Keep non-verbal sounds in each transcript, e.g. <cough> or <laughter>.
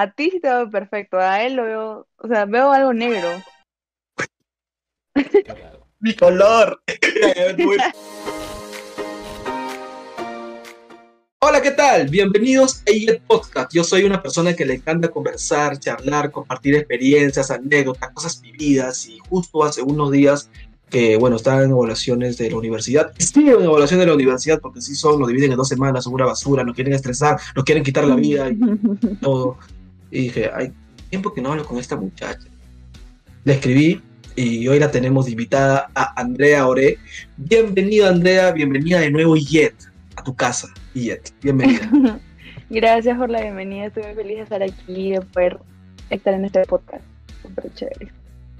a ti sí te veo perfecto, a él lo veo, o sea, veo algo negro. <laughs> Mi color. <laughs> <laughs> Hola, ¿qué tal? Bienvenidos a IET Podcast. Yo soy una persona que le encanta conversar, charlar, compartir experiencias, anécdotas, cosas vividas y justo hace unos días que, bueno, estaba en evaluaciones de la universidad. Estoy en evaluación de la universidad porque sí son, lo dividen en dos semanas, son una basura, nos quieren estresar, nos quieren quitar la vida y todo. Y dije, hay tiempo que no hablo con esta muchacha. Le escribí y hoy la tenemos invitada a Andrea Ore. Bienvenida, Andrea, bienvenida de nuevo, Yet, a tu casa, Yet. Bienvenida. <laughs> Gracias por la bienvenida, estoy muy feliz de estar aquí y de poder estar en este podcast. Súper chévere.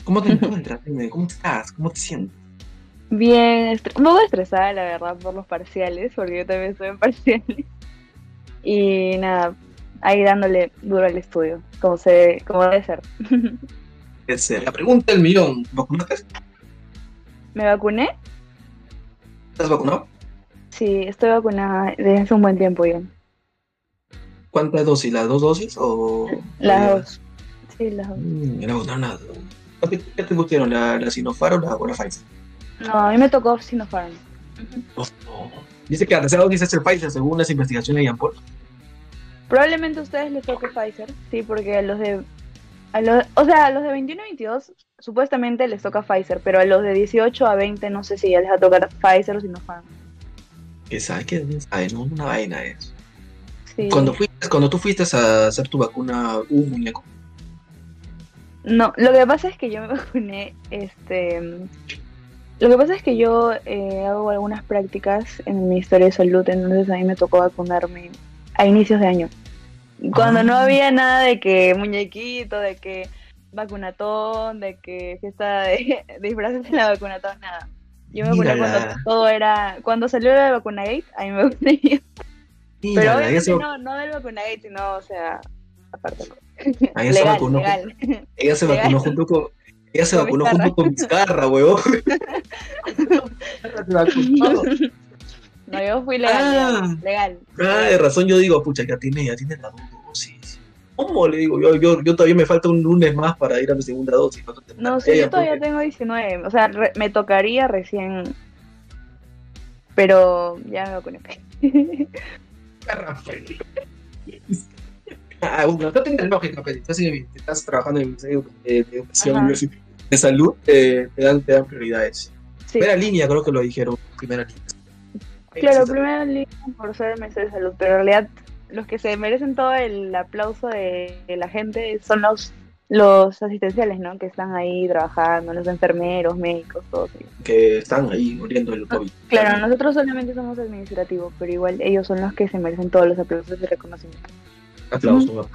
¿Cómo te <laughs> encuentras? ¿Cómo estás? ¿Cómo te sientes? Bien, un poco estresada, la verdad, por los parciales, porque yo también estoy en parciales. Y nada, ahí dándole duro al estudio, como, se, como debe ser. <laughs> Es, eh, la pregunta del millón. ¿Vacunaste? ¿Me vacuné? ¿Estás vacunado? Sí, estoy vacunada desde hace un buen tiempo ya. ¿Cuántas dosis? ¿Las dos dosis o...? Las dos. Sí, las dos. Mm, no. ¿Qué te pusieron? ¿La, la Sinopharm o la, o la Pfizer? No, a mí me tocó Sinopharm. No, no. Dice que la tercera dosis es el Pfizer según las investigaciones de Ian Paul. Probablemente a ustedes les toque Pfizer, sí, porque a los de... A los, o sea, a los de 21 y 22 supuestamente les toca Pfizer, pero a los de 18 a 20 no sé si ya les va a tocar Pfizer o Sinopharm. Que sabe que no una vaina es. Sí. Cuando, fuiste, cuando tú fuiste a hacer tu vacuna, hubo un muñeco. No, lo que pasa es que yo me vacuné, este... Lo que pasa es que yo eh, hago algunas prácticas en el Ministerio de Salud, entonces a mí me tocó vacunarme a inicios de año. Cuando no Ah. había nada de que muñequito, de que vacunatón, de que fiesta de, <laughs> de disfraces en la vacunatón, nada. Yo me Mírala. cuando todo era... Cuando salió la vacunagate, a mí me yo. Pero obviamente no, no del vacunagate, sino, o sea, aparte. ella <laughs> se vacunó, legal. ella se legal. vacunó junto con... Ella se Con vacunó Vizcarra. junto con Vizcarra, weón. <laughs> Se vacunó. No, yo fui legal, Ah. legal. Ah, de razón yo digo, pucha, ya tiene, ya tiene la dosis. ¿Cómo le digo? Yo, yo, yo todavía me falta un lunes más para ir a mi segunda dosis. terminar No, sí, yo todavía porque- tengo 19. O sea, re- me tocaría recién. Pero ya me vacuné. <laughs> Ah, bueno, no tiene lógica, pero estás, en- estás trabajando en el Ministerio de, Educación de Salud, eh, te, dan, te dan prioridades. Sí. Primera línea, creo que lo dijeron. Primera línea. Claro, primero por ser Ministerio de Salud, pero en realidad los que se merecen todo el aplauso de, la gente son los los asistenciales, ¿no? Que están ahí trabajando, los enfermeros, médicos, todos ellos. Que están ahí muriendo del COVID. Claro, nosotros solamente somos administrativos, pero igual ellos son los que se merecen todos los aplausos y reconocimiento. Aplausos.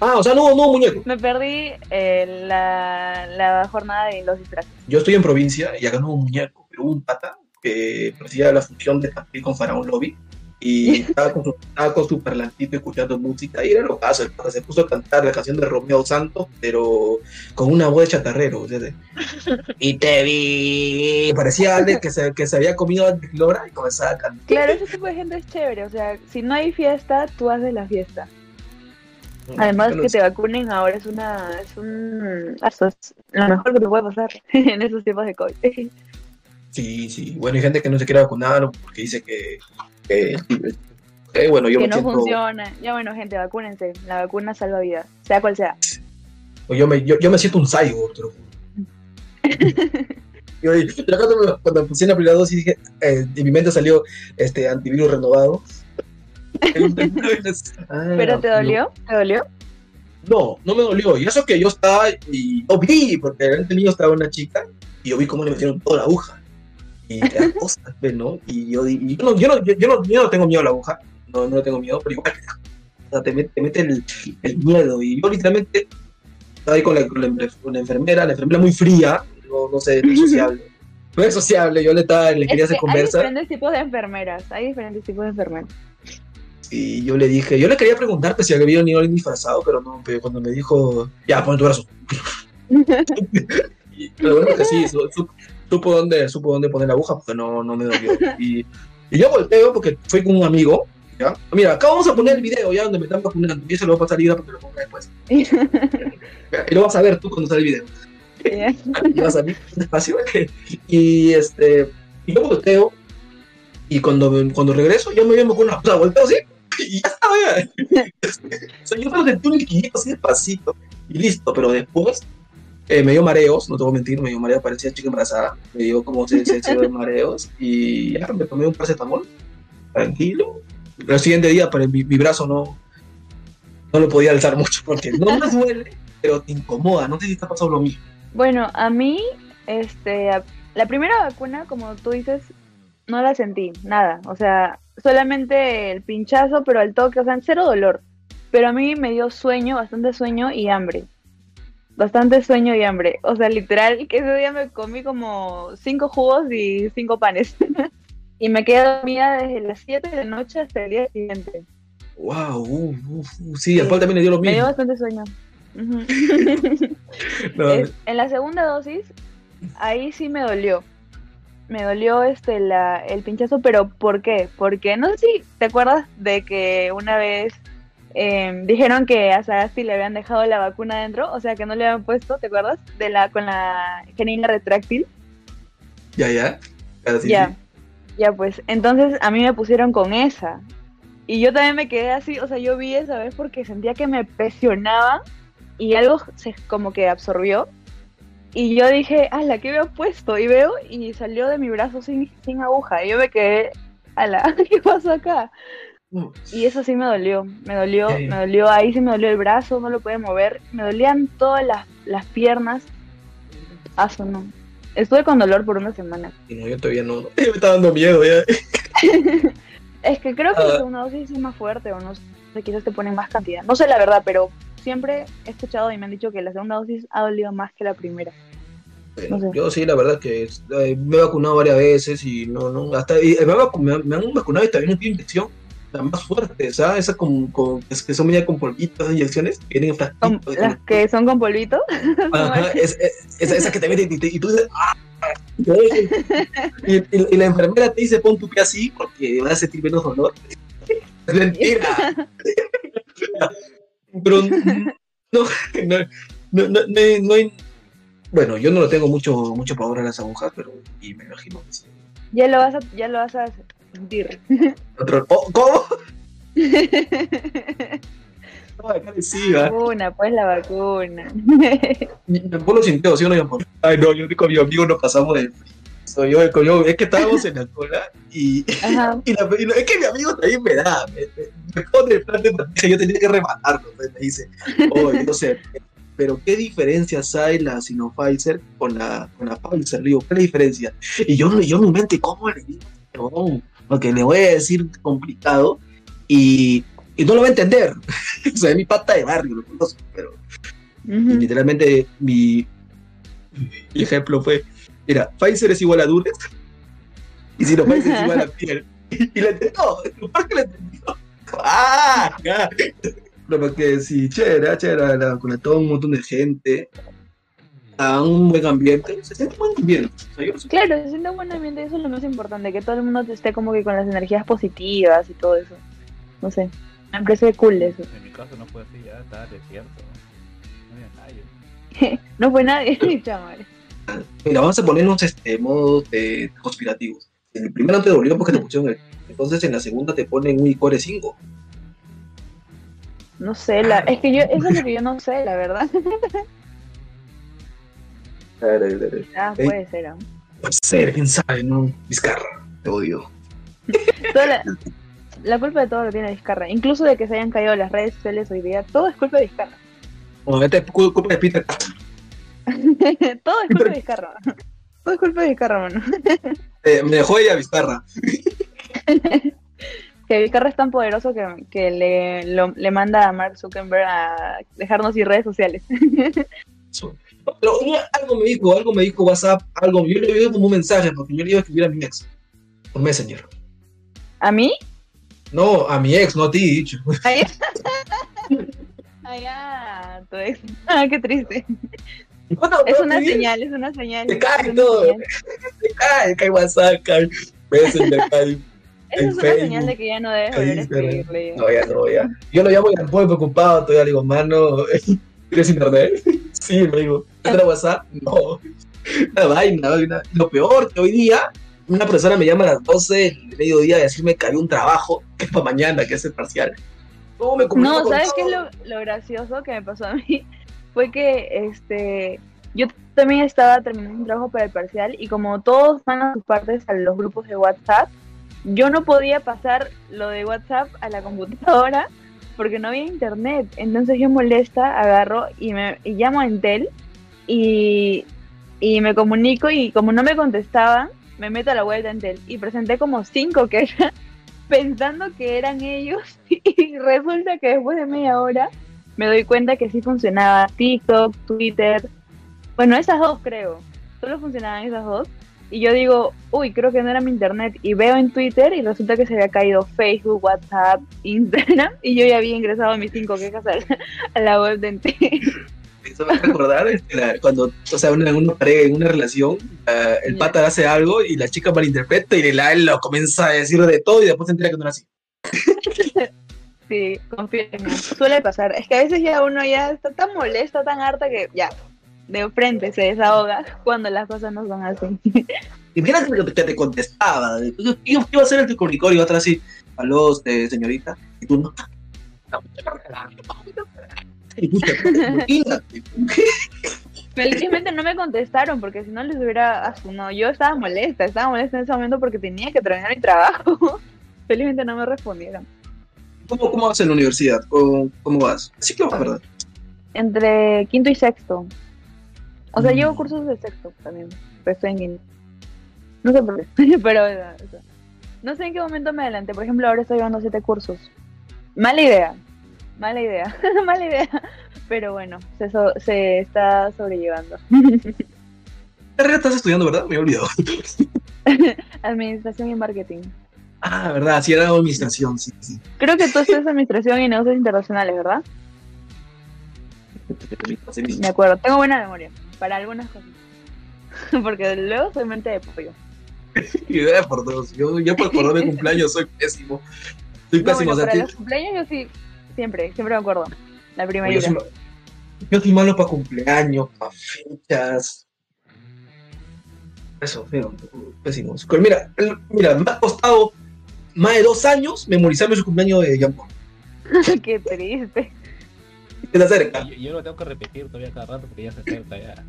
Ah, o sea, no, no, muñeco. Me perdí eh, la, la jornada de los disfraces. Yo estoy en provincia y acá no hubo un muñeco, pero hubo un pata que hacía la función de partir con Faraón Lobby y <laughs> estaba con su, estaba con su parlantito escuchando música y era lo caso, el se puso a cantar la canción de Romeo Santos, pero con una voz de chatarrero. <laughs> y te vi. Parecía alguien que se, que se había comido a Flora y comenzaba a cantar. Claro, ese tipo de gente es chévere, o sea, si no hay fiesta, tú haces la fiesta. Además Bueno, que te vacunen ahora es una es un es lo mejor que te puede pasar <laughs> en esos tiempos de COVID. Sí, sí. Bueno, hay gente que no se quiere vacunar porque dice que. que- que, bueno, yo que me no siento. funciona. Ya bueno, gente, vacúnense. La vacuna salva vidas, sea cual sea. Yo me, yo, yo me siento un cyborg, te lo juro. Yo, cuando, cuando puse la primera dosis, dije, eh, en mi mente salió este antivirus renovado. Ah, <laughs> ¿Pero te no. dolió? ¿Te dolió? No, no me dolió. Y eso que yo estaba y no vi, porque delante mío estaba una chica y yo vi cómo le metieron toda la aguja. Y cosas, pues, ¿no? Y yo, y yo, no, yo, no, yo, no, yo no tengo miedo a la aguja, no, no tengo miedo, pero igual <laughs> o sea, te, mete, te mete el, el miedo. Y yo literalmente estaba ahí con la, con la, con la enfermera, la enfermera muy fría, no, no sé, no es sociable. <laughs> No es sociable, yo le, estaba, le quería Es hacer que hay conversa. diferentes tipos de enfermeras. Hay diferentes tipos de enfermeras. Y yo le dije, yo le quería preguntar pues, si había venido alguien disfrazado, pero no, pero cuando me dijo, ya, pon tu brazo. <laughs> Y lo bueno que sí, su- su- supo dónde, supo dónde poner la aguja porque no, no me dolió. Y, y yo volteo porque fui con un amigo ¿Ya? Mira, acá vamos a poner el video ya donde me están vacunando. Y eso lo voy a pasar libre porque lo ponga después. <laughs> Y lo vas a ver tú cuando sale el video. Y vas a ver despacio. <laughs> Y este. Y yo volteo. Y cuando, cuando regreso, yo me había vacunado. O sea, volteo así. Y ya ya. O sea, yo me sentí un liquidito así despacito. Y listo. Pero después eh, me dio mareos, no te voy a mentir, me dio mareos, parecía chica embarazada. Me dio como se de <laughs> mareos. Y ya me tomé un paracetamol. Tranquilo. El siguiente día, pero mi, mi brazo no, no lo podía alzar mucho porque no me duele, pero te incomoda. No sé si te ha pasado lo mismo. Bueno, a mí, este, la primera vacuna, como tú dices, no la sentí, nada. O sea, solamente el pinchazo, pero al toque, o sea, cero dolor. Pero a mí me dio sueño, bastante sueño y hambre. Bastante sueño y hambre. O sea, literal, que ese día me comí como cinco jugos y cinco panes. <laughs> y me quedé dormida desde las 7 de la noche hasta el día siguiente. Wow, uh, uh, uh. sí, al Paul también le dio lo mismo. Me dio bastante sueño. <laughs> <laughs> no, es, en la segunda dosis, ahí sí me dolió. Me dolió este la, el pinchazo, pero ¿por qué? Porque no sé si te acuerdas de que una vez eh, dijeron que a Sagasti le habían dejado la vacuna adentro, o sea que no le habían puesto, ¿te acuerdas? De la con la jeringa retráctil. Ya, ya. Sí, ya. Ya, pues, entonces a mí me pusieron con esa. Y yo también me quedé así, o sea, yo vi esa vez porque sentía que me presionaba y algo se como que absorbió. Y yo dije, ala, ¿qué me ha puesto? Y veo y salió de mi brazo sin, sin aguja. Y yo me quedé, ala, <laughs> ¿qué pasó acá? Y eso sí me dolió, me dolió, me dolió, ahí sí me dolió el brazo, no lo podía mover, me dolían todas las, las piernas. Aso, no. Estuve con dolor por una semana. No, yo todavía no, <laughs> me está dando miedo ya. <laughs> es que creo que la segunda dosis es más fuerte o no sé, quizás te ponen más cantidad. No sé la verdad, pero siempre he escuchado y me han dicho que la segunda dosis ha dolido más que la primera. Yo sí, la verdad que eh, me he vacunado varias veces y no, no, hasta y me, han vacunado y también no tiene infección la más fuerte, ¿sabes? Esa con, con, es que son media con polvitos inyecciones, vienen ¿Las que son con polvito? <laughs> Ajá, es, es, esa que te meten y, y, tú dices, ¡ah! Y, y, la enfermera te dice, pon tu pie así porque vas a sentir menos dolor. Es mentira. <laughs> Pero no, no, no, no, no hay... Bueno, yo no lo tengo mucho, mucho pavor a las agujas, pero y me imagino que sí. Ya lo vas a, ya lo vas a Otro, oh, ¿Cómo? <laughs> No, acá La vacuna, pues la vacuna. Vos lo sintió, ¿sí o no? Ay, no, yo con mi amigo nos pasamos de soy yo, yo, es que estábamos en la cola y, <laughs> y, la, y, es que mi amigo también me da, me, me pone el plan de yo tenía que rematarlo, pues, me dice, oh, no sé, pero ¿qué diferencias hay la Sinopfizer con la, con la Pfizer? digo, ¿qué es la diferencia? Y yo, yo en mi mente, ¿cómo le digo? No, porque le voy a decir complicado y, y no lo va a entender. <laughs> o sea, es mi pata de barrio, lo conozco, pero literalmente mi, mi, ejemplo fue, mira, Pfizer es igual a Durex y Sinopfizer es igual a <laughs> piel. Y, le entendió, ¿por qué le entendió? ¡Ah! Pero porque sí, chévere, chévere, con todo un montón de gente, un buen ambiente, se siente un buen ambiente. Claro, se siente un buen ambiente, eso es lo más importante, que todo el mundo esté como que con las energías positivas y todo eso. No sé, me parece cool eso. En mi caso no fue así, ya estaba desierto. No había nadie. <laughs> no fue nadie, <laughs> chaval. Mira, vamos a ponernos este modo de conspirativos. En el primero te dolió porque te pusieron el. Entonces en la segunda te ponen un Core 5. No sé, la, es que yo, eso es lo que yo no sé, la verdad. <laughs> ah, puede ser. ¿no? Puede ser, quién sabe, ¿no? Vizcarra, te odio. <laughs> la, la, culpa de todo lo tiene Vizcarra, incluso de que se hayan caído las redes sociales hoy día, todo es culpa de Vizcarra. Bueno, este es culpa de Peter. <laughs> todo es culpa de Vizcarra. Todo es culpa de Vizcarra, mano. <laughs> eh, me dejó ella Vizcarra que Vizcarra es tan poderoso que, que le, le manda a Mark Zuckerberg a dejarnos ir redes sociales. Pero algo me dijo, algo me dijo WhatsApp, algo, yo le envié como un mensaje, porque yo le iba a escribir a mi ex, por Messenger. ¿A mí? No, a mi ex, no a ti, dicho. Ay, <laughs> <laughs> ah, tu ex. <laughs> Ah, qué triste. es una señal, es una señal. Te cae todo. Te cae, cae WhatsApp, cae Messenger, cae es Esa es una Facebook, señal de que ya no debes volver a escribirle. No, ya no, ya. Yo lo llamo y preocupado, todavía le digo, mano, ¿tienes internet? Sí, me digo, ¿tienes WhatsApp? No. Una vaina, vaina. Lo peor que hoy día, una profesora me llama a las 12 del mediodía a decirme que había un trabajo que es para mañana, que es el parcial. No, me No, ¿sabes qué es lo, lo gracioso que me pasó a mí? <laughs> Fue que este yo también estaba terminando un trabajo para el parcial y como todos mandan sus partes a los grupos de WhatsApp, yo no podía pasar lo de WhatsApp a la computadora porque no había internet. Entonces yo molesta, agarro y me y llamo a Entel y, y me comunico y como no me contestaban, me meto a la web de Entel y presenté como cinco quejas <laughs> pensando que eran ellos <laughs> y resulta que después de media hora me doy cuenta que sí funcionaba TikTok, Twitter, bueno, esas dos creo, solo funcionaban esas dos y yo digo, uy, creo que no era mi internet y veo en Twitter y resulta que se había caído Facebook, WhatsApp, <laughs> Instagram y yo ya había ingresado mis cinco quejas a la, <laughs> a la web de Entel. Eso me recordar este, la- cuando, o sea, una, una pareja en una relación, ah, el pata hace algo y la chica malinterpreta y la lo comienza a decir de todo y después se entera que no era así. <laughs> Sí, confío en mí. Suele pasar. Es que a veces ya uno ya está tan molesto, tan harta que ya, de frente se desahoga cuando las cosas no son así. <laughs> Imagínate que te, contestaba. Yo iba a hacer el que comunicó y iba atrás así, aló, este, señorita, y tú no. Y tú te <laughs> imagínate. Felizmente no me contestaron porque si no les hubiera asumido. Yo estaba molesta, estaba molesta en ese momento porque tenía que terminar mi trabajo. <laughs> Felizmente no me respondieron. ¿Cómo, ¿Cómo vas en la universidad? ¿Cómo, cómo vas? Sí, claro, ¿verdad? Entre quinto y sexto. O sea, Mm. llevo cursos de sexto también, pero estoy en quinto. No sé por qué, <laughs> pero o sea, no sé en qué momento me adelanté. Por ejemplo, ahora estoy llevando siete cursos. Mala idea, mala idea, <laughs> mala idea. Pero bueno, se, so- se está sobrellevando. <laughs> ¿Qué carrera estás estudiando, verdad? Me he olvidado. Administración y marketing. Ah, verdad, sí, era administración, sí, sí. Creo que tú estudias administración y negocios internacionales, ¿verdad? De acuerdo, tengo buena memoria para algunas cosas. <laughs> Porque luego soy mente de pollo. <laughs> Y vea por dos. Yo, yo por acordar mi cumpleaños soy pésimo. Soy No, pésimo. bueno, o sea, para los cumpleaños yo sí, siempre, siempre me acuerdo. La primera. yo, soy, yo soy malo para cumpleaños, para fechas. Eso, feo, pésimo. Mira, mira, me ha costado más de dos años memorizarme su cumpleaños de Jean Paul. <laughs> Qué triste. <laughs> Está cerca. Yo, yo lo tengo que repetir todavía cada rato porque ya se acerca ya.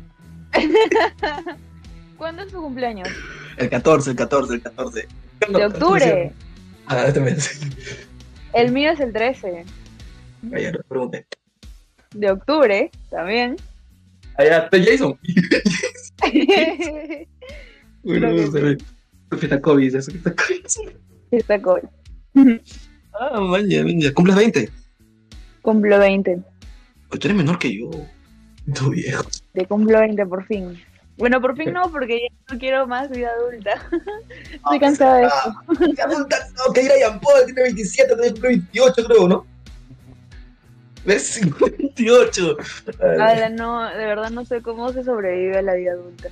<laughs> ¿Cuándo es tu cumpleaños? El 14, el 14, el 14. De octubre. Ah, este mes. El mío es el 13. Ayer no pregunté. De octubre también. Allá está Jason. <laughs> Bueno, que se ve. Fiesta COVID, eso, fiesta COVID. cool. Ah, maña, maña. Cumples 20. Cumplo 20. Pues tú eres menor que yo. <laughs> Tu viejo. Te cumplo 20 por fin. Bueno, por fin no, porque ya no quiero más vida adulta. <laughs> Estoy cansada de esto. Ah, qué adulta, no, que ir a Jean Paul, tiene 27, tiene 28, creo, ¿no? ¿Ves? <laughs> 28. Ala, no, de verdad no sé cómo se sobrevive a la vida adulta.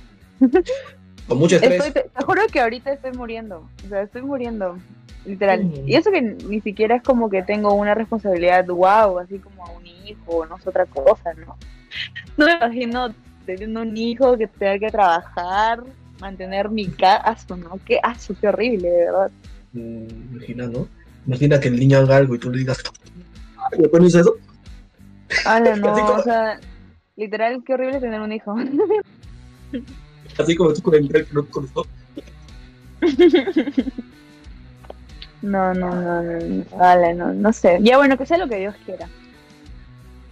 Con mucho estrés. Estoy, te, te juro que ahorita estoy muriendo. O sea, estoy muriendo. Literal. Mm. Y eso que ni siquiera es como que tengo una responsabilidad, wow, así como un hijo, no es otra cosa, ¿no? No me imagino teniendo un hijo que tenga que trabajar, mantener mi casa, ¿no? Qué aso, qué horrible, de verdad. Mm, Imagina, ¿no? Imagina que el niño haga algo y tú le digas, "Ay, ¿le pones eso? Ala, <laughs> no, como- o sea, literal, qué horrible tener un hijo. Así como tú con el que no te. No, no, no, no, no, ala, no, no sé. Ya bueno, que sea lo que Dios quiera.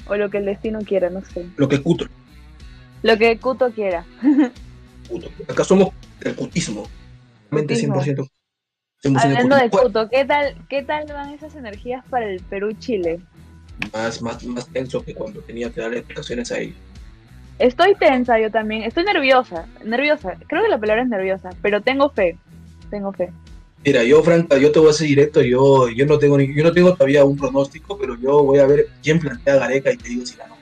O lo que el destino quiera, no sé. Lo que cuto. Lo que Kuto quiera. cuto. Acá somos el cutismo. Realmente Cutismo. 100%. 100% Hablando de. Kuto, ¿qué tal, ¿qué tal van esas energías para el Perú-Chile? Más, más, más tenso que cuando tenía que darle explicaciones a ellos. Estoy tensa yo también, estoy nerviosa, nerviosa, creo que la palabra es nerviosa, pero tengo fe, tengo fe. Mira, yo Franca, yo te voy a decir directo, yo, yo no tengo ni- yo no tengo todavía un pronóstico, pero yo voy a ver quién plantea a Gareca y te digo si la no.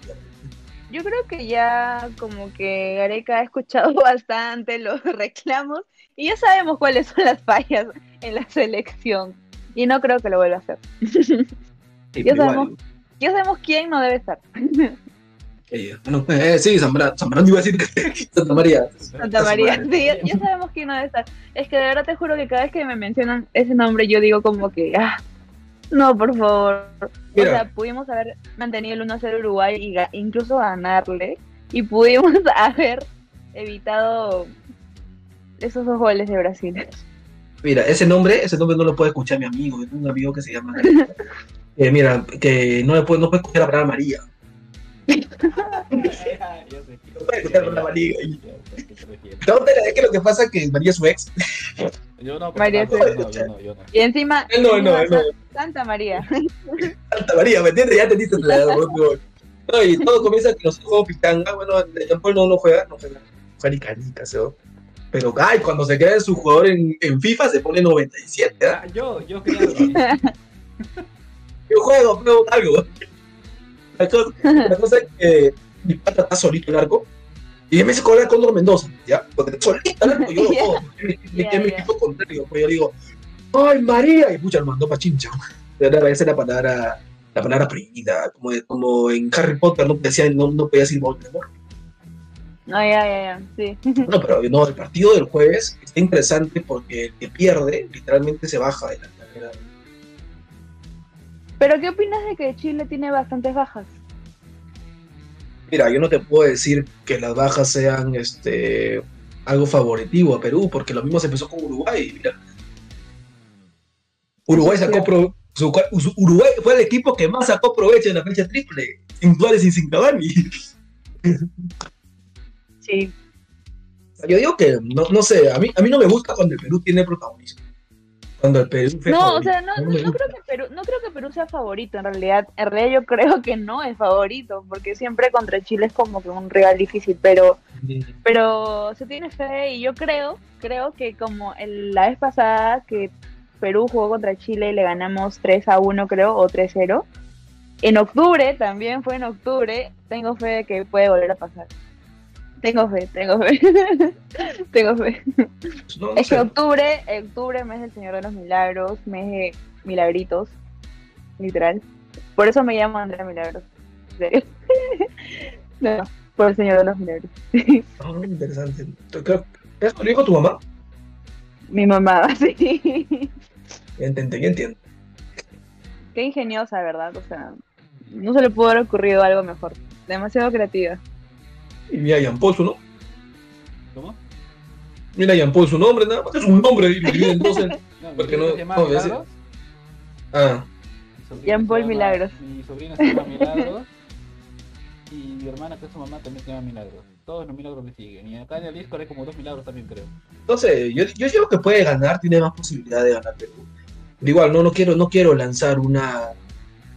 Yo creo que ya como que Gareca ha escuchado <laughs> bastante los reclamos y ya sabemos cuáles son las fallas. en la selección. Y no creo que lo vuelva a hacer. Sí, Ya sabemos. igual. Ya sabemos quién no debe estar. <laughs> Eh, bueno, eh, sí, Zambrano, Zambrano iba a decir que <laughs> Santa María. Santa María. Sí, ya, ya sabemos quién no debe estar. Es que de verdad te juro que cada vez que me mencionan ese nombre, yo digo como que, ah, no, por favor. Mira. O sea, pudimos haber mantenido el 1-0 Uruguay y ga- incluso ganarle. Y pudimos <laughs> haber evitado esos dos goles de Brasil. Mira, ese nombre, ese nombre no lo puede escuchar mi amigo. Yo tengo un amigo que se llama. <laughs> eh, mira, que no le puede, no puede escuchar la palabra María. No te es que lo que pasa es que María es su ex. Yo no, María pero no, yo no, yo no. Y encima, Él no, él no, encima él no. Sa- Santa María. Santa María, ¿me entiendes? Ya te diste la No, y todo comienza que nosotros jugamos pitanga. Bueno, Jean Paul no, no juega, no juega. Juega ni canicas, ¿no? Pero, ay, cuando se queda su jugador en, en FIFA se pone 97, ¿ah? Ah, yo, yo creo que Yo juego, juego algo. La cosa, la cosa es que mi pata está solito el arco. Y me dice correr con Mendoza, ¿ya? Porque está solito el arco, yo lo <laughs> Ya. puedo. Es mi- equipo contrario. Pues yo digo, ¡ay, María! Y pucha, lo mandó para chincha. Esa es la palabra, la palabra prohibida. Como, como en Harry Potter no, decía, no, no podía decir Voldemort. No, ya, ya, ya. Sí. <laughs> No, pero no, el partido del jueves está interesante porque el que pierde literalmente se baja de la carrera. Pero, ¿qué opinas de que Chile tiene bastantes bajas? Mira, yo no te puedo decir que las bajas sean este algo favoritivo a Perú, porque lo mismo se empezó con Uruguay. Mira. Uruguay sacó pro- su- su- Uruguay fue el equipo que más sacó provecho en la fecha triple, sin Suárez y sin Cavani. Sí. Yo digo que no, no sé, a mí, a mí no me gusta cuando el Perú tiene protagonismo. Cuando el Perú fue No, o sea, no, no, creo que Perú, no creo que Perú sea favorito en realidad. En realidad yo creo que no es favorito, porque siempre contra Chile es como que un rival difícil, pero pero se tiene fe y yo creo, creo que como el- la vez pasada que Perú jugó contra Chile y le ganamos 3 a 1 creo, o 3-0, en octubre, también fue en octubre, tengo fe de que puede volver a pasar. Tengo fe, tengo fe. <laughs> tengo fe. No, no Es que octubre, octubre, mes del Señor de los Milagros, mes de milagritos, literal. Por eso me llamo Andrea Milagros. <laughs> En serio. No, por el Señor de los Milagros. <laughs> Ah, interesante. Creo- ¿Es lo dijo tu mamá? Mi mamá, sí. Ya ya entiendo. Qué ingeniosa, ¿verdad? O sea, no se le pudo haber ocurrido algo mejor. Demasiado creativa. Y mira, Jean Paul su nombre. ¿Cómo? Mira, Jean Paul su nombre, nada más es un nombre <laughs> y lo divide en dos. en- No, Porque no- se no. Ah, llama- Milagros. Mi sobrino se llama Milagros. Y mi hermana, que es su mamá, también se llama Milagros. Todos los milagros le siguen. Y acá en el Discord hay como dos milagros también, creo. no sé, yo, yo digo que puede ganar, tiene más posibilidad de ganar Perú. Pero igual, no, no quiero, no quiero lanzar una.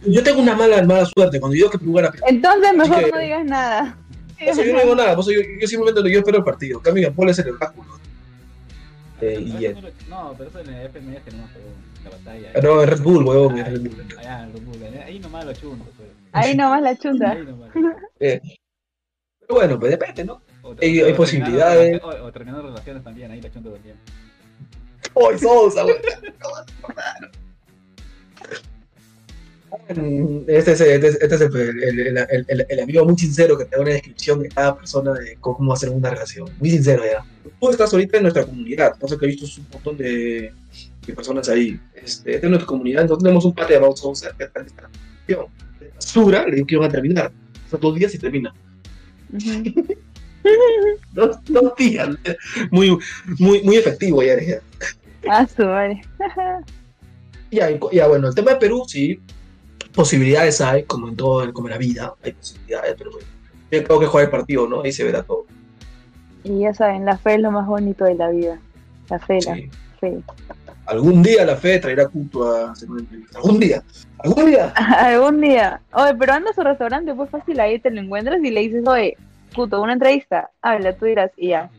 Yo tengo una mala, mala suerte cuando digo que Perú gana Perú. Entonces mejor que- no digas nada. Eso yo no digo nada, por eso yo, yo simplemente yo espero el partido. Cambio, Paul es el oráculo. Eh, No, y, eso no, lo- no, pero eso en el FMS no, pero la batalla. eh, no, en Red Bull, huevón, en Ah, Red Bull. Allá en Red Bull, ahí nomás lo chunto, pues. Ahí nomás la chunta. Ahí nomás. Eh, pero bueno, pues depende, ¿no? O- Hay- o- hay o posibilidades. terminando- O, o terminando relaciones también, ahí la chunto también. ¡Ay, Sosa, güey! <laughs> Este es, este es, este es el, el- el- el- el- el amigo muy sincero que te da una descripción de cada persona de cómo hacer una relación. Muy sincero ya. Tú estás ahorita en nuestra comunidad, pasa que he visto un montón de, de personas ahí. Este, esta es nuestra comunidad, entonces tenemos un par de llamado Sosa que está en esta. Basura, le digo que iban a terminar. Son dos días y termina. <laughs> Dos, dos días. Muy, muy, muy efectivo ya. ya. Ah, su. Ya, ya, bueno, el tema de Perú, sí, posibilidades hay, como en todo, como en la vida, hay posibilidades, pero bueno, yo creo que jugar el partido, ¿no? Ahí se verá todo. Y ya saben, la fe es lo más bonito de la vida. La fe, la Sí. fe. Algún día la fe traerá culto a hacer una entrevista. Algún día, algún día. <laughs> Algún día. Oye, pero anda a su restaurante, pues fácil, ahí te lo encuentras y le dices, oye, puto, una entrevista. Habla, tú dirás, y ya.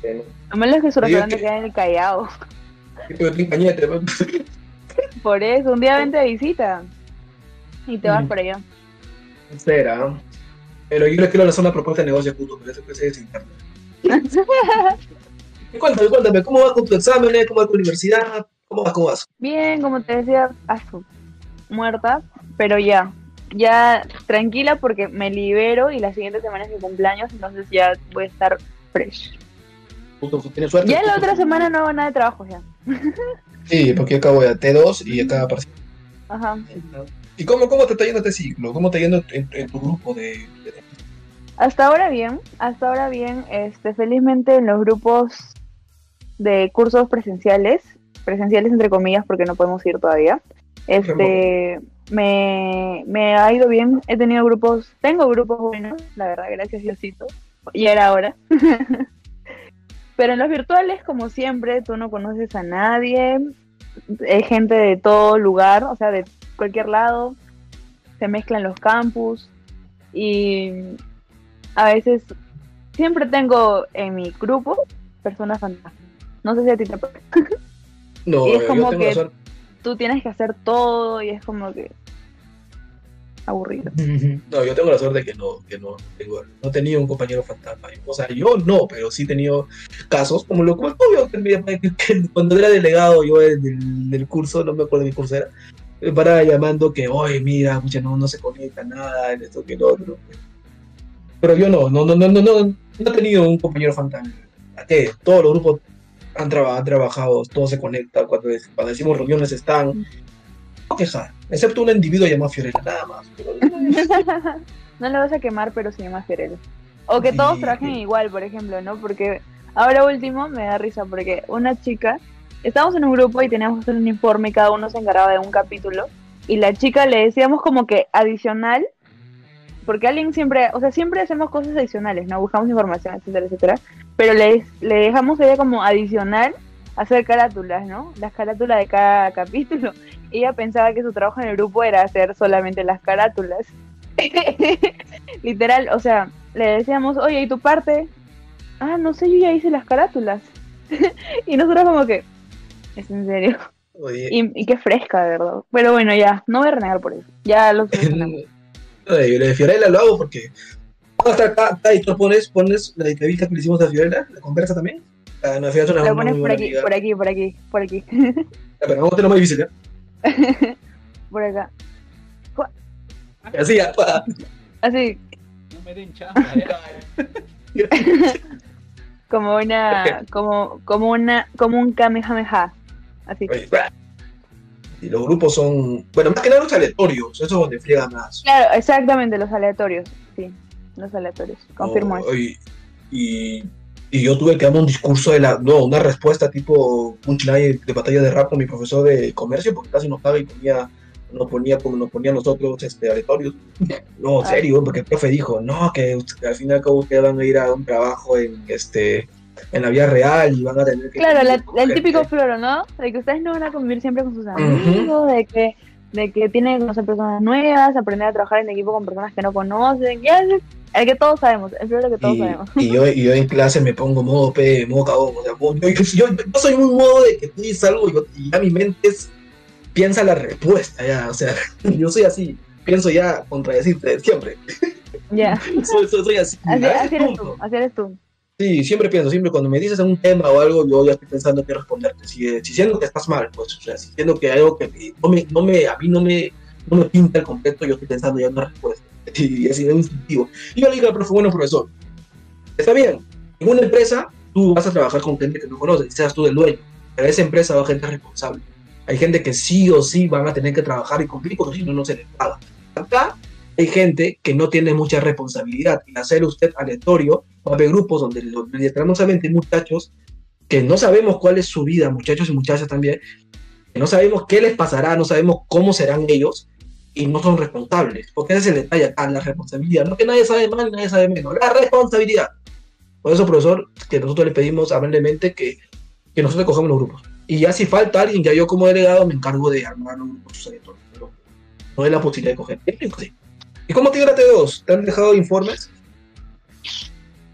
Bueno, A menos que su restaurante que- quede en el de <laughs> Pincañete, ¿no? Por eso, un día vente de visita. Y te vas Mm. por allá. Será. Pero yo les quiero lanzar una propuesta de negocio, puto, pero eso que se desinterna. <laughs> Cuéntame, cuéntame, ¿cómo vas con tu examen? ¿Cómo vas con tu universidad? ¿Cómo vas? ¿Cómo vas? Bien, como te decía, asu, muerta, pero ya, ya tranquila porque me libero y la siguiente semana es mi cumpleaños, entonces ya voy a estar fresh. Puto, ¿Tienes suerte? Ya la otra semana no hago nada de trabajo ya. <laughs> Sí, porque yo acabo ya T2 y acá parcial. Ajá. ¿Y cómo, cómo te está yendo este ciclo? ¿Cómo te está yendo en, en tu grupo de, de- Hasta ahora bien, hasta ahora bien, este, felizmente en los grupos de cursos presenciales, presenciales entre comillas porque no podemos ir todavía, este, me, me ha ido bien, he tenido grupos, tengo grupos buenos, la verdad, gracias Diosito, y era hora. <laughs> Pero en los virtuales, como siempre, tú no conoces a nadie, hay gente de todo lugar, o sea, de cualquier lado, se mezclan los campus y a veces siempre tengo en mi grupo personas fantasmas. No sé si a ti te pasa. No, Y es yo como tengo que- suerte. Tú tienes que hacer todo y es como que aburrido. No, yo tengo la suerte que no, que no tengo, no he tenido un compañero fantasma. O sea, yo no, pero sí he tenido casos, como lo cual que, que- que cuando era delegado yo del, del curso, no me acuerdo de mi curso era, me paraba llamando que, oye, mira, pucha, no, no se conecta nada, en esto que lo otro. Pero yo no, no, no, no, no, no, no he tenido un compañero fantasma. ¿A qué? Todos los grupos han, traba- han trabajado, todos se conectan, cuando, cuando decimos reuniones están. No quejar, excepto un individuo llamado Fiorella, nada más. Pero, <laughs> no lo vas a quemar, pero se llama Fiorella. O que Sí. todos trabajen igual, por ejemplo, ¿no? Porque ahora último me da risa porque una chica, estábamos en un grupo y teníamos un informe y cada uno se encargaba de un capítulo y la chica le decíamos como que adicional, porque alguien siempre, o sea, siempre hacemos cosas adicionales, ¿no? Buscamos información, etcétera, etcétera, pero le, le dejamos a ella como adicional hacer carátulas, ¿no? Las carátulas de cada capítulo. Ella pensaba que su trabajo en el grupo era hacer solamente las carátulas. <laughs> Literal, o sea, le decíamos, oye, ¿y tu parte? Ah, no sé, yo ya hice las carátulas. <laughs> y nosotros como que, ¿es en serio? oye, Y, y qué fresca, de verdad. Pero bueno, ya, no voy a renegar por eso. Ya <laughs> lo solucionamos. No, yo de Fiorella lo hago porque hasta acá, acá y tú pones, pones la entrevista que le hicimos a Fiorella, la conversa también. Ah, no, Fiorella es una, Lo una pones muy por aquí, amiga. por aquí, por aquí, por aquí, Pero vamos a tener más difícil, ¿eh? <laughs> por acá. Así, ya, pa. Así, No me den chamba, ya. <laughs> como una, como, como una, como un kamehameha. Así. Y los grupos son, bueno, más que nada los aleatorios, eso es donde friega más. Claro, exactamente, los aleatorios. Sí, los aleatorios. Confirmo eso. Y, y, y yo tuve que dar un discurso de la, no, una respuesta tipo punchline de batalla de rap con mi profesor de comercio, porque casi nos paga y ponía, nos ponía como nos ponía nosotros este, aleatorios. No, <laughs> serio, porque el profe dijo, no, que, usted- al final como ustedes van a ir a un trabajo en este en la vida real y van a tener que Claro, la- el gente". típico floro, ¿no? De que ustedes no van a convivir siempre con sus amigos, de que de que tienen que conocer personas nuevas, aprender a trabajar en equipo con personas que no conocen, ya es el que todos sabemos, el floro que todos y, sabemos. y yo, y yo en clase me pongo modo P, modo cagón. O sea, yo, yo, yo- yo soy un modo de que tú dices algo y, ya mi mente es, piensa la respuesta. Ya, o sea, <laughs> yo soy así. Pienso ya contradecirte siempre. Ya, <laughs> soy, soy, soy así. así, así eres tú, así eres tú. Sí, siempre pienso, siempre cuando me dices un tema o algo, yo ya estoy pensando qué responderte. Si, eh, si siento que estás mal, pues, o sea, si siento que algo que no me, no me, a mí no me, no me pinta el completo, yo estoy pensando ya una respuesta. <laughs> Y así es instintivo. Y yo le digo al profe, bueno, profesor, está bien, en una empresa tú vas a trabajar con gente que no conoces, seas tú el dueño, pero esa empresa va a gente responsable. Hay gente que sí o sí van a tener que trabajar y cumplir porque si no, no se les paga. Acá hay gente que no tiene mucha responsabilidad y hacer usted aleatorio va a haber grupos donde literalmente muchachos que no sabemos cuál es su vida, muchachos y muchachas también, que no sabemos qué les pasará, no sabemos cómo serán ellos y no son responsables, porque ese es el detalle acá, la responsabilidad, no que nadie sabe más nadie sabe menos, la responsabilidad. Por eso, profesor, que nosotros le pedimos amablemente que, que nosotros cojamos los grupos. Y ya si falta alguien, ya yo como delegado me encargo de armar los grupos aleatorios, pero no hay la posibilidad de coger. Sí. ¿Y cómo te dio la T2? ¿Te han dejado informes?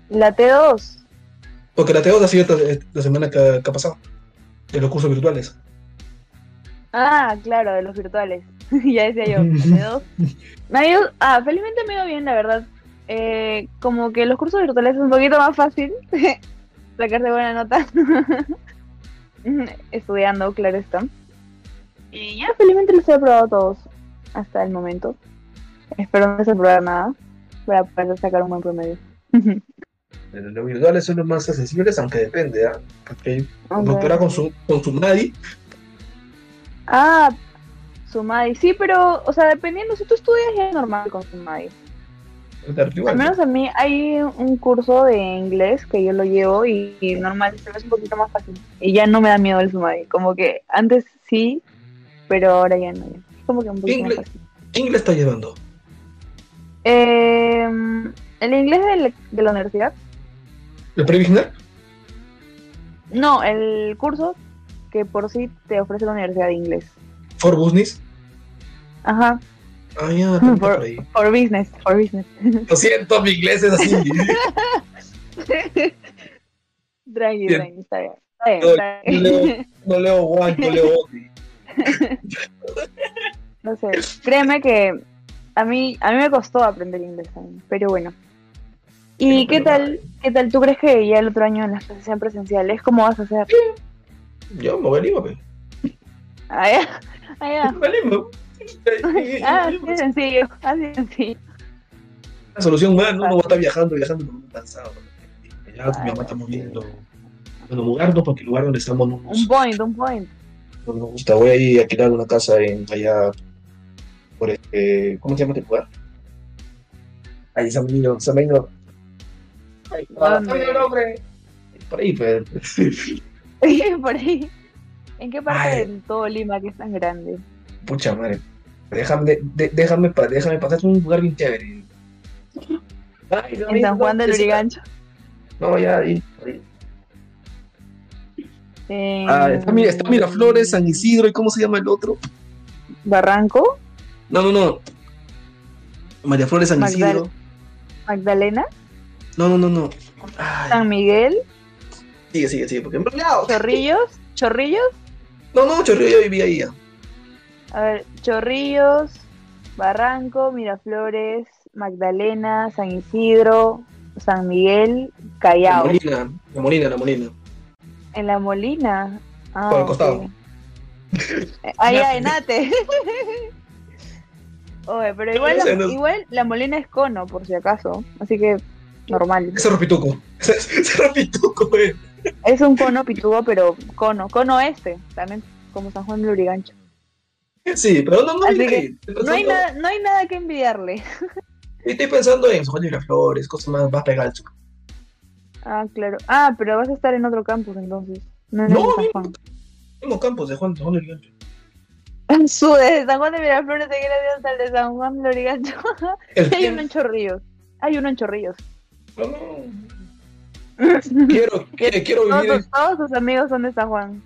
La T2, Porque la T2 ha sido la semana que, que ha pasado, de los cursos virtuales. ah, claro, de los virtuales. <laughs> ya decía yo, la T2. <laughs> Me ha ido, ah, felizmente me ha ido bien, la verdad. Eh, como que los cursos virtuales es un poquito más fácil. <laughs> sacarse buena nota. Estudiando, claro está. Y ya felizmente los he aprobado todos hasta el momento. Espero no desaprobar nada para poder sacar un buen promedio. <laughs> Los virtuales son los más accesibles, aunque depende, ¿ah? Porque doctora con su, con su Madi, Ah, Sumadi. Sí, pero, o sea, dependiendo, si tú estudias ya es normal con es de igual. Al menos a mí hay un curso de inglés que yo lo llevo y, y normal, se hace un poquito más fácil. Y ya no me da miedo el Sumadi. Como que antes sí, pero ahora ya no. ya. Es como que un poquito Inglés. más fácil. ¿Qué inglés está llevando? Eh, el inglés de la, de la universidad. ¿El pre-beginner? No, el curso que por sí te ofrece la universidad de inglés. ¿For Business? Ajá, Ah, ya, <laughs> por, ahí. for business, for business. Lo siento, mi inglés es así. <laughs> tranqui, Bien. tranqui, está bien. Está bien, No, está no leo, no leo one, no leo. No sé, créeme que a mí, a mí me costó aprender inglés también, pero bueno. ¿Y Pero qué tal, qué tal? ¿Tú crees que ya el otro año en las clases sean presenciales? ¿Cómo vas a hacer? Yo me voy a Lima, pe. Ah, ya, ah, ya. <laughs> Me voy <laughs> a Lima. Ah, así sencillo, así de sencillo. La solución, man, no, no va a estar viajando, viajando, pero muy cansado. Ya Ah, mi mamá está moviendo. Bueno, mudarnos porque el lugar donde estamos no nos, Un point, un point. no nos gusta. Voy a ir a alquilar una casa en allá, por este, ¿cómo se llama este lugar? Ahí, San Benito, San Benito. Hombre. Por ahí, pues. <laughs> Por ahí. ¿En qué parte Ay. de todo Lima que es tan grande? Pucha madre. Déjame, de- déjame, déjame pasar es un lugar bien chévere. Ay, no, En San Juan del Urigancho. No, ya ahí. ahí. En Ah, está, está Miraflores, San Isidro, ¿y cómo se llama el otro? Barranco, No, no, no. María Flores, San Magdal- Isidro. Magdalena, No, no, no, no. Ay, San Miguel, sigue, sigue, sigue, porque en realidad. Chorrillos, Chorrillos, No, no, Chorrillo yo vivía ahí ya. a ver, Chorrillos, Barranco, Miraflores, Magdalena, San Isidro, San Miguel, La Callao. Molina, la Molina, la Molina. En la Molina. Ah, Por el costado. Eh, Allá en Ate. Oye, pero igual la, no- igual la Molina es cono, por si acaso. Así que normal. Ese Rapituco. Ese ese Rapituco, güey. Es un cono pitudo, pero cono. Cono este, también como San Juan de Lurigancho. Sí, pero no, no, vive que No hay, nada, no hay nada que envidiarle. <laughs> Estoy pensando en San Juan de Miraflores, cosas más, más pegadas. Ah, claro. Ah, pero vas a estar en otro campus entonces. No en No. Juan. Mismo campos de Juan, San Juan de Miraflores. <laughs> Su de San Juan de Miraflores quiere ir hasta el de San Juan de Lurigancho. El <laughs> hay uno en Chorrillos. Hay uno en Chorrillos. No, no. Quiero, quiero, quiero Todos, vivir todos sus amigos son de San Juan.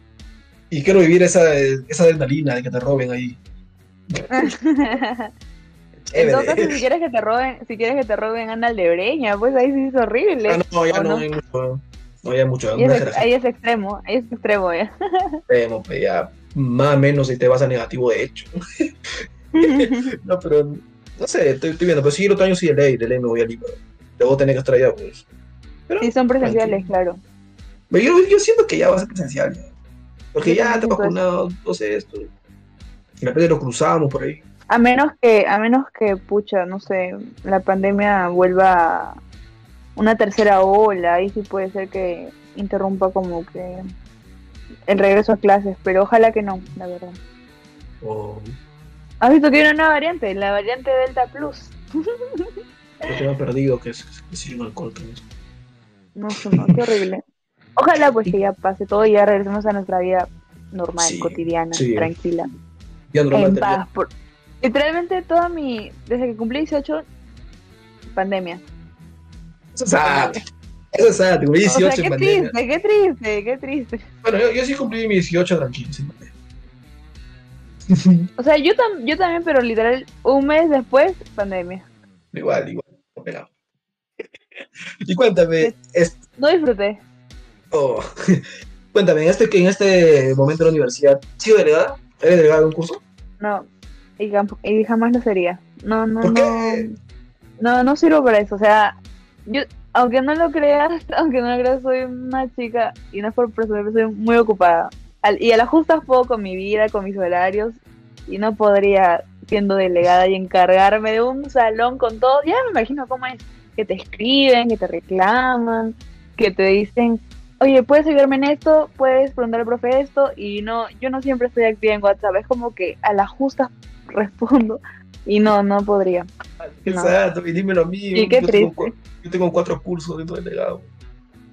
y quiero vivir esa, esa adrenalina de que te roben ahí. En <laughs> todo Chévere. caso, si quieres que te roben, si quieres que te roben anda al de Breña, pues ahí sí es horrible. Ah, no, ya ¿O no, no? No, ya mucho. Una es- ahí es extremo, ahí es extremo ya. <laughs> Extremo, pues, ya más o menos si te vas a negativo de hecho. <laughs> No, pero no sé, estoy, estoy viendo. Pero sí, el otro año sí de ley, de ley me voy a Lima. Luego tener que estar allá, pues. Pero Sí, son presenciales, claro. pero yo, yo siento que ya va a ser presencial. Porque ya te siento vacunado, no sé esto. De repente lo cruzamos por ahí. A menos que, a menos que, pucha, no sé, la pandemia vuelva a una tercera ola, ahí sí puede ser que interrumpa como que el regreso a clases, pero ojalá que no, la verdad. O ¿Has visto que hay una nueva variante? La variante Delta Plus. <laughs> me ha perdido, que es que no alcohol. también. No no, qué horrible. Ojalá pues que ya pase todo y ya regresemos a nuestra vida normal, Sí, cotidiana, sí. tranquila, Ya no en paz. por- Literalmente toda mi, desde que cumplí 18, pandemia. Eso es sad. Eso es sad. Tengo 18 o sea, en qué pandemia. triste, qué triste, qué triste. Bueno, yo, yo sí cumplí mis 18 tranquilo, sin pandemia. <laughs> O sea, yo, tam- yo también, pero literal, un mes después, pandemia. igual, igual. no pegaba. <laughs> y cuéntame, No disfruté. oh, <laughs> cuéntame, en este, en este momento de la universidad, ¿sigo delegada? ¿Eres delegada de un curso? No, y, y jamás lo sería. No, no, ¿Por no. qué? No, no sirvo para eso. O sea, yo aunque no lo creas, <laughs> aunque no lo creas, soy una chica, y no es por presumir, soy muy ocupada. Y a la justa puedo con mi vida, con mis horarios, y no podría, siendo delegada y encargarme de un salón con todo. Ya me imagino cómo es, que te escriben, que te reclaman, que te dicen, oye, ¿puedes ayudarme en esto? ¿Puedes preguntar al profe esto? Y no, yo no siempre estoy activa en WhatsApp, es como que a la justa <laughs> respondo, y no, no podría. <laughs> No. Exacto, y dímelo a mí. Y qué yo, tengo, triste. cua- yo tengo cuatro cursos de delegado.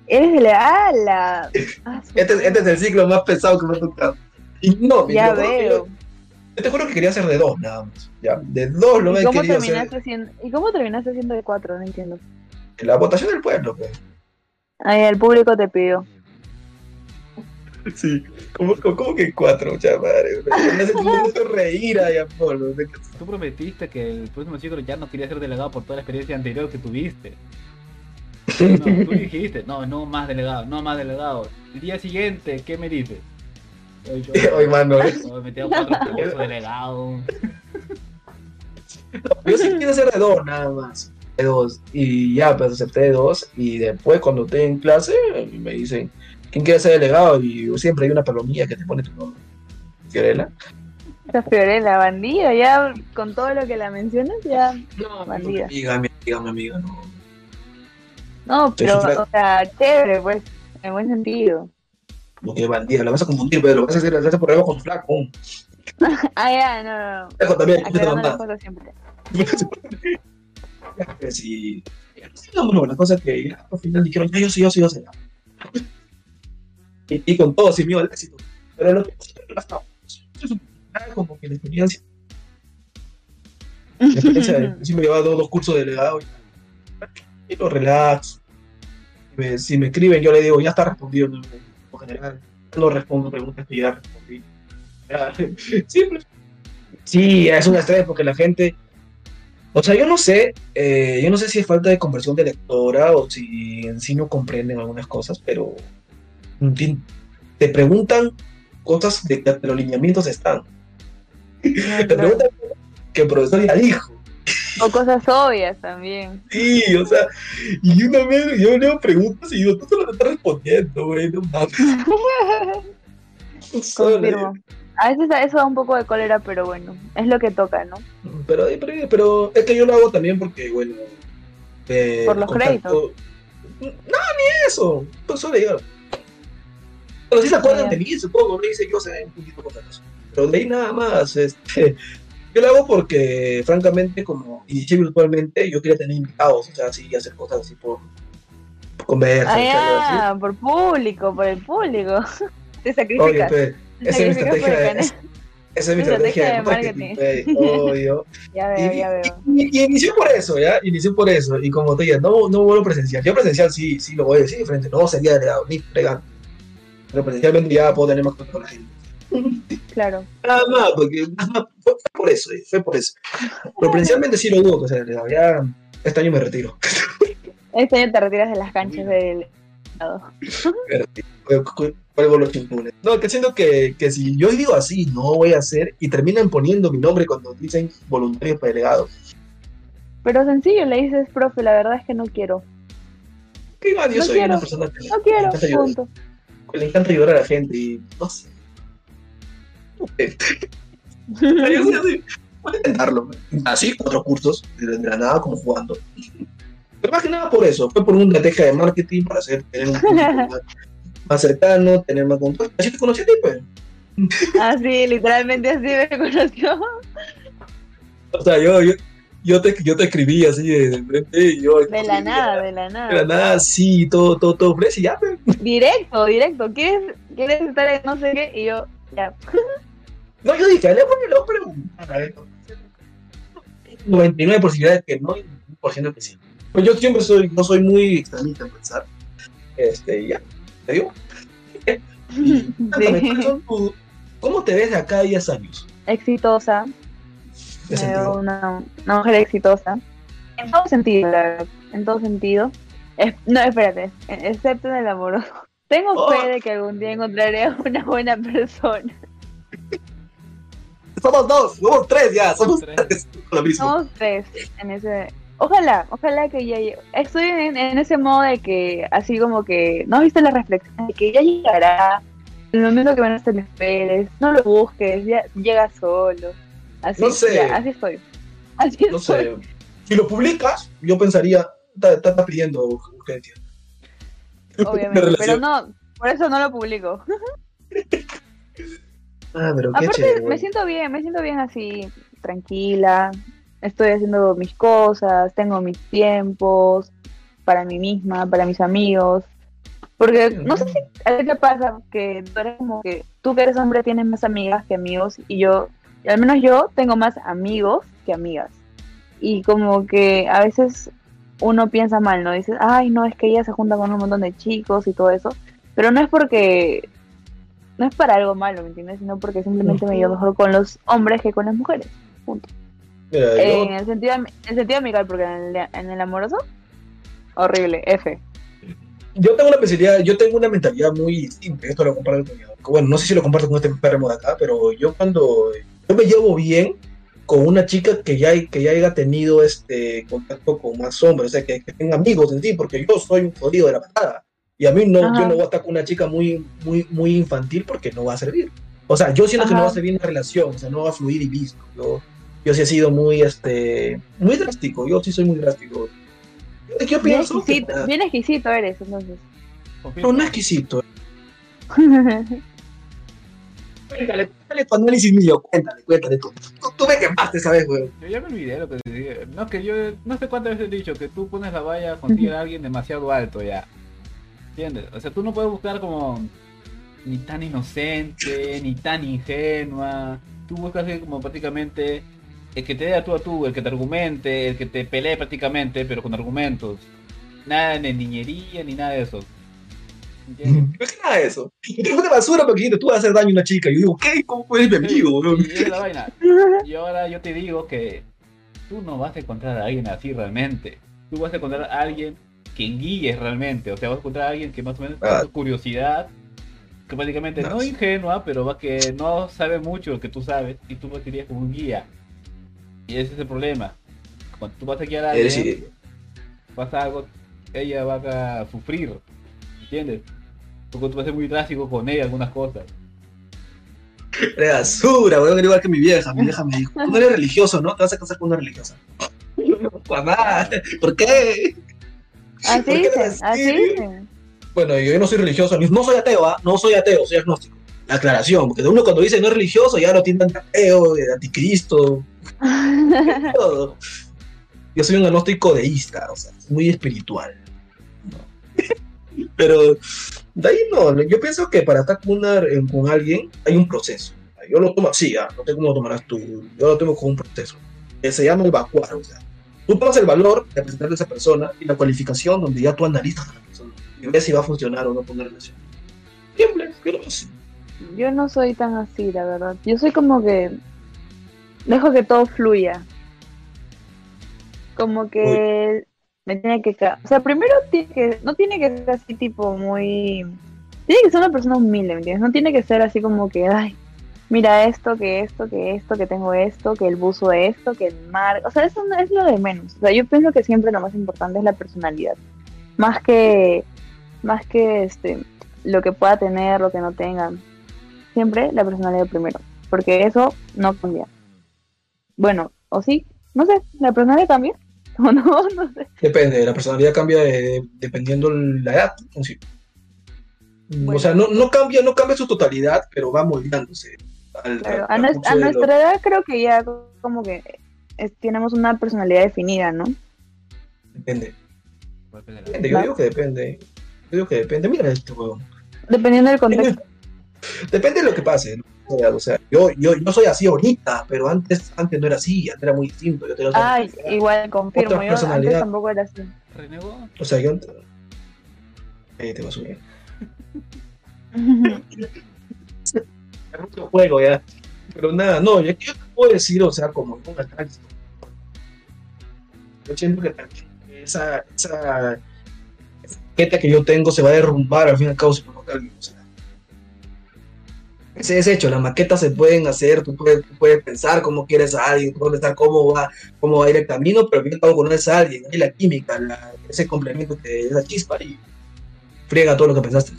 Eres delegada. Ah, su <laughs> Este, es- este es el ciclo más pesado que me ha tocado. Y no, Ya veo. yo- yo te juro que quería hacer de dos nada más. Ya, de dos no ¿Y me cómo, quería terminaste hacer. siendo, ¿Y cómo terminaste siendo de cuatro? No entiendo. La votación del pueblo, pues. Ay, el público te pidió. Sí, ¿cómo, cómo, cómo que cuatro, mucha madre? Me hace, me hace reír ahí, Apolo. Tú prometiste que el próximo ciclo ya no quería ser delegado por toda la experiencia anterior que tuviste. <laughs> No, tú dijiste, no, no más delegado, no más delegado. El día siguiente, ¿qué me dices? Oye, mano, yo <laughs> me tengo cuatro delegado. <laughs> yo sí quiero hacer de dos nada más. De dos. Y ya, pues acepté de dos. Y después, cuando estoy en clase, me dicen, ¿quién quiere ser delegado? Y siempre hay una palomilla que te pone tu nombre. Fiorella. Esa Fiorella, bandida, ya con todo lo que la mencionas, ya. No, mi Bandida. amiga, mi amiga, mi amiga, no. No, pero, o sea, chévere, pues, en buen sentido. No que bandida, la vas a confundir, pero lo vas a hacer, la vas a por algo con flaco. <laughs> Ah, ya, no, no. Flaco también, las cosas siempre. <laughs> Ya, pues, sí. No, no, la cosa es que al final dijeron, yo sí, yo sí, yo sí. Y, y con todo, sin miedo al éxito. Pero lo que es como que la experiencia, la experiencia, sí me llevaba dos, dos cursos de delegado y, lo relax. Si me, si me escriben, yo le digo, ya está respondido en en general. No respondo preguntas que ya respondí. Ya, <laughs> Simple. Sí, es un estrés porque la gente. O sea, yo no sé, eh, yo no sé si es falta de conversión de lectora o si en sí no comprenden algunas cosas, pero te preguntan cosas de que los lineamientos están. Te preguntan que el profesor ya dijo. O cosas obvias también. Sí, o sea, y una vez yo leo preguntas y digo, tú solo te estás respondiendo, güey, no mames. <laughs> Confirmo. A veces eso da un poco de cólera, pero bueno, es lo que toca, ¿no? Pero, pero, pero es que yo lo hago también porque, bueno. eh, Por los contacto- No, ni eso. Pues solo digo. Pero sí se acuerdan de mí, supongo. No dice yo sé un poquito eso. Pero de ahí nada más. Este, <laughs> yo lo hago porque, francamente, como inicié virtualmente, yo quería tener invitados. O sea, así, hacer cosas así por, por conversas. Ah, y por público, por el público. <laughs> Te Oye, sacrificas. te esa es por estrategia. el de-. <laughs> Esa es mi estrategia de de marketing. pues, obvio. Ya veo, Y, ya veo. y- y inició por eso, ¿ya? Inició por eso. Y como te digo, no, no vuelvo presencial. Yo presencial sí, sí lo voy a decir de frente. No sería delegado, ni fregando. Pero presencialmente ya puedo tener más contacto con la <laughs> gente. Claro. Nada más, porque nada más, fue, por eso, eh, fue por eso. Pero presencialmente sí lo dudo que sea. Ya este año me retiro. <laughs> Este año te retiras de las canchas del lado. Los chintunes. No, que siento que, que si yo digo así, no voy a hacer, y terminan poniendo mi nombre cuando dicen voluntario para delegado. Pero sencillo, le dices, profe, la verdad es que no quiero. Yo No soy quiero, una persona que No quiero, ayudar. Le encanta ayudar a la gente y no sé. <laughs> Así. Voy a intentarlo. Así, cuatro cursos, de la nada, como jugando. Pero más que nada por eso, fue por una estrategia de marketing para hacer, tener un público <laughs> más, más cercano, tener más contacto. Así te conocí a ti, pues. Ah, sí, literalmente así me conoció. O sea, yo, yo, yo, te, yo te escribí así de, de frente y yo. De la nada, de la De la nada. nada, sí, todo, todo, todo fresco y ya, pues. <laughs> Directo, directo. ¿Quieres, ¿Quieres estar en no sé qué? Y yo, ya. <laughs> No, yo dije, le voy a preguntar. a ver. 99 posibilidades que no y 1% que sí. Pues yo siempre soy, no soy muy extremista en pensar. Este, ya, te digo. <laughs> Y, cuéntame, ¿cuáles Sí. son tu- ¿Cómo te ves de acá a 10 años? Exitosa. Una, una mujer exitosa. En todo sentido, la verdad. En todo sentido. Es- no, espérate. Excepto en el amoroso. <laughs> Tengo Oh. fe de que algún día encontraré a una buena persona. Somos dos, somos tres ya, somos Tres. tres. Lo mismo. Somos tres en ese, Ojalá, ojalá que ya llegue. Estoy en, en ese modo de que, así como que, ¿no viste la reflexión? De que ya llegará, el momento que van a estar esperes, no lo busques, ya llega solo. Así, No sé. ya, así estoy. Así No estoy. sé. Si lo publicas, yo pensaría, está, está- está pidiendo urgencia. <laughs> De Obviamente, pero no, por eso no lo publico. Ah, pero qué Aparte, chévere. me siento bien, me siento bien así, tranquila. Estoy haciendo mis cosas, tengo mis tiempos para mí misma, para mis amigos. Porque no sé si a ti te pasa que tú eres como que tú que eres hombre tienes más amigas que amigos y yo, y al menos yo tengo más amigos que amigas. Y como que a veces uno piensa mal, ¿no? Dices, ay, no, es que ella se junta con un montón de chicos y todo eso. Pero no es porque no es para algo malo, ¿me entiendes? Sino porque simplemente me llevo mejor con los hombres que con las mujeres. Mira, yo- En el sentido, en el sentido amical, porque en el, en el amoroso, horrible, F. yo tengo una mentalidad, yo tengo una mentalidad muy simple, esto lo comparto con mi Bueno, no sé si lo comparto con este perro de acá, pero yo cuando yo me llevo bien con una chica que ya, que ya haya tenido este contacto con más hombres, o sea, que, que tenga amigos en sí, porque yo soy un jodido de la patada. Y a mí no, Ajá. yo no voy a estar con una chica muy, muy, muy infantil porque no va a servir. O sea, yo siento que no Ajá. va a servir una relación, o sea, no va a fluir y listo. Yo, yo sí he sido muy, este, muy drástico, yo sí soy muy drástico. Yo Bien pienso que- exquisito, bien exquisito eres, entonces. no, no exquisito. <laughs> Cuéntale, cuéntale tu análisis mío, cuéntale, cuéntale tú. Tú, tú me quemaste esa vez, güey. Yo ya me olvidé lo que decía. No, que yo no sé cuántas veces he dicho que tú pones la valla conseguir a alguien demasiado alto ya. ¿Entiendes? O sea, tú no puedes buscar como ni tan inocente, ni tan ingenua. Tú buscas alguien como prácticamente el que te dé a tú a tú, el que te argumente, el que te pelee prácticamente, pero con argumentos. Nada de niñería ni nada de eso. Es de eso. Y te de basura porque dijiste, tú vas a hacer daño a una chica. Y yo digo, ¿qué? ¿Cómo puedes mi amigo, y esa es la vaina. Y ahora yo te digo que tú no vas a encontrar a alguien así realmente. Tú vas a encontrar a alguien que guíes realmente. O sea, vas a encontrar a alguien que más o menos tenga Ah. tu curiosidad. Que prácticamente no No. ingenua, pero va que no sabe mucho lo que tú sabes. Y tú lo querías como un guía. Y ese es el problema. Cuando tú vas a guiar a Es alguien, pasa algo, ella va a sufrir. ¿Entiendes? Porque tú vas a ser muy drástico con ella algunas cosas. eres basura, weón, igual que mi vieja. Mi vieja me dijo, tú no eres religioso, ¿no? Te vas a casar con una religiosa. <laughs> Mamá, ¿por qué? Así ¿Por qué dicen, así dicen. Bueno, yo no soy religioso, no soy ateo, ¿ah? No soy ateo, soy agnóstico. La aclaración, porque uno cuando dice no es religioso ya lo tiendan de ateo, de anticristo, <laughs> todo. Yo soy un agnóstico deísta, o sea, muy espiritual. <laughs> Pero de ahí no, yo pienso que para estar con, una- eh, con alguien hay un proceso. Yo lo tomo así, ah, no sé cómo lo tomarás tú, yo lo tomo como un proceso. Que se llama evacuar, o sea, tú tomas el valor de presentar a esa persona y la cualificación donde ya tú analizas a la persona y ves si va a funcionar o no con una relación. Simple, yo lo así. Yo no soy tan así, la verdad. Yo soy como que dejo que todo fluya. Como que me tiene que... O sea, primero tiene que, no tiene que ser así tipo muy... Tiene que ser una persona humilde, ¿me entiendes? No tiene que ser así como que, ay, mira esto, que esto, que esto, que tengo esto, que el buzo esto, que el mar... O sea, eso no es lo de menos. O sea, yo pienso que siempre lo más importante es la personalidad. Más que... Más que este lo que pueda tener, lo que no tenga siempre la personalidad primero, porque eso no cambia. Bueno, o sí, no sé, la personalidad cambia <laughs> o no, no sé. Depende, la personalidad cambia de- dependiendo la edad. en sí. Bueno. O sea, no, no cambia, no cambia su totalidad, pero va moldeándose. al- Claro, al a, nuestra edad creo que ya como que es- tenemos una personalidad definida, ¿no? Depende. Depende de la- Depende, Yo digo que depende. Yo digo que depende. Mira este huevón. Dependiendo del <laughs> contexto. Depende de lo que pase. ¿no? O sea, O sea, yo, yo, yo soy así ahorita, pero antes, antes no era así, antes era muy distinto. Yo tenía otra Ay, personalidad. igual confirmo, Otra yo antes personalidad. tampoco era así. ¿Renegó? O sea, yo antes. Ahí te va a subir. Es mucho juego ya. Pero nada, no, yo, yo te puedo decir, o sea, como un análisis. Yo siento que también esa, esa, esa etiqueta que yo tengo se va a derrumbar al fin y al cabo si provoca alguien. O sea, ese es hecho, las maquetas se pueden hacer, tú puedes, tú puedes pensar cómo quieres a alguien, tú puedes pensar cómo va, cómo va a ir el camino, pero al cabo conoces a alguien, hay la química, la- ese complemento que es la chispa y friega todo lo que pensaste.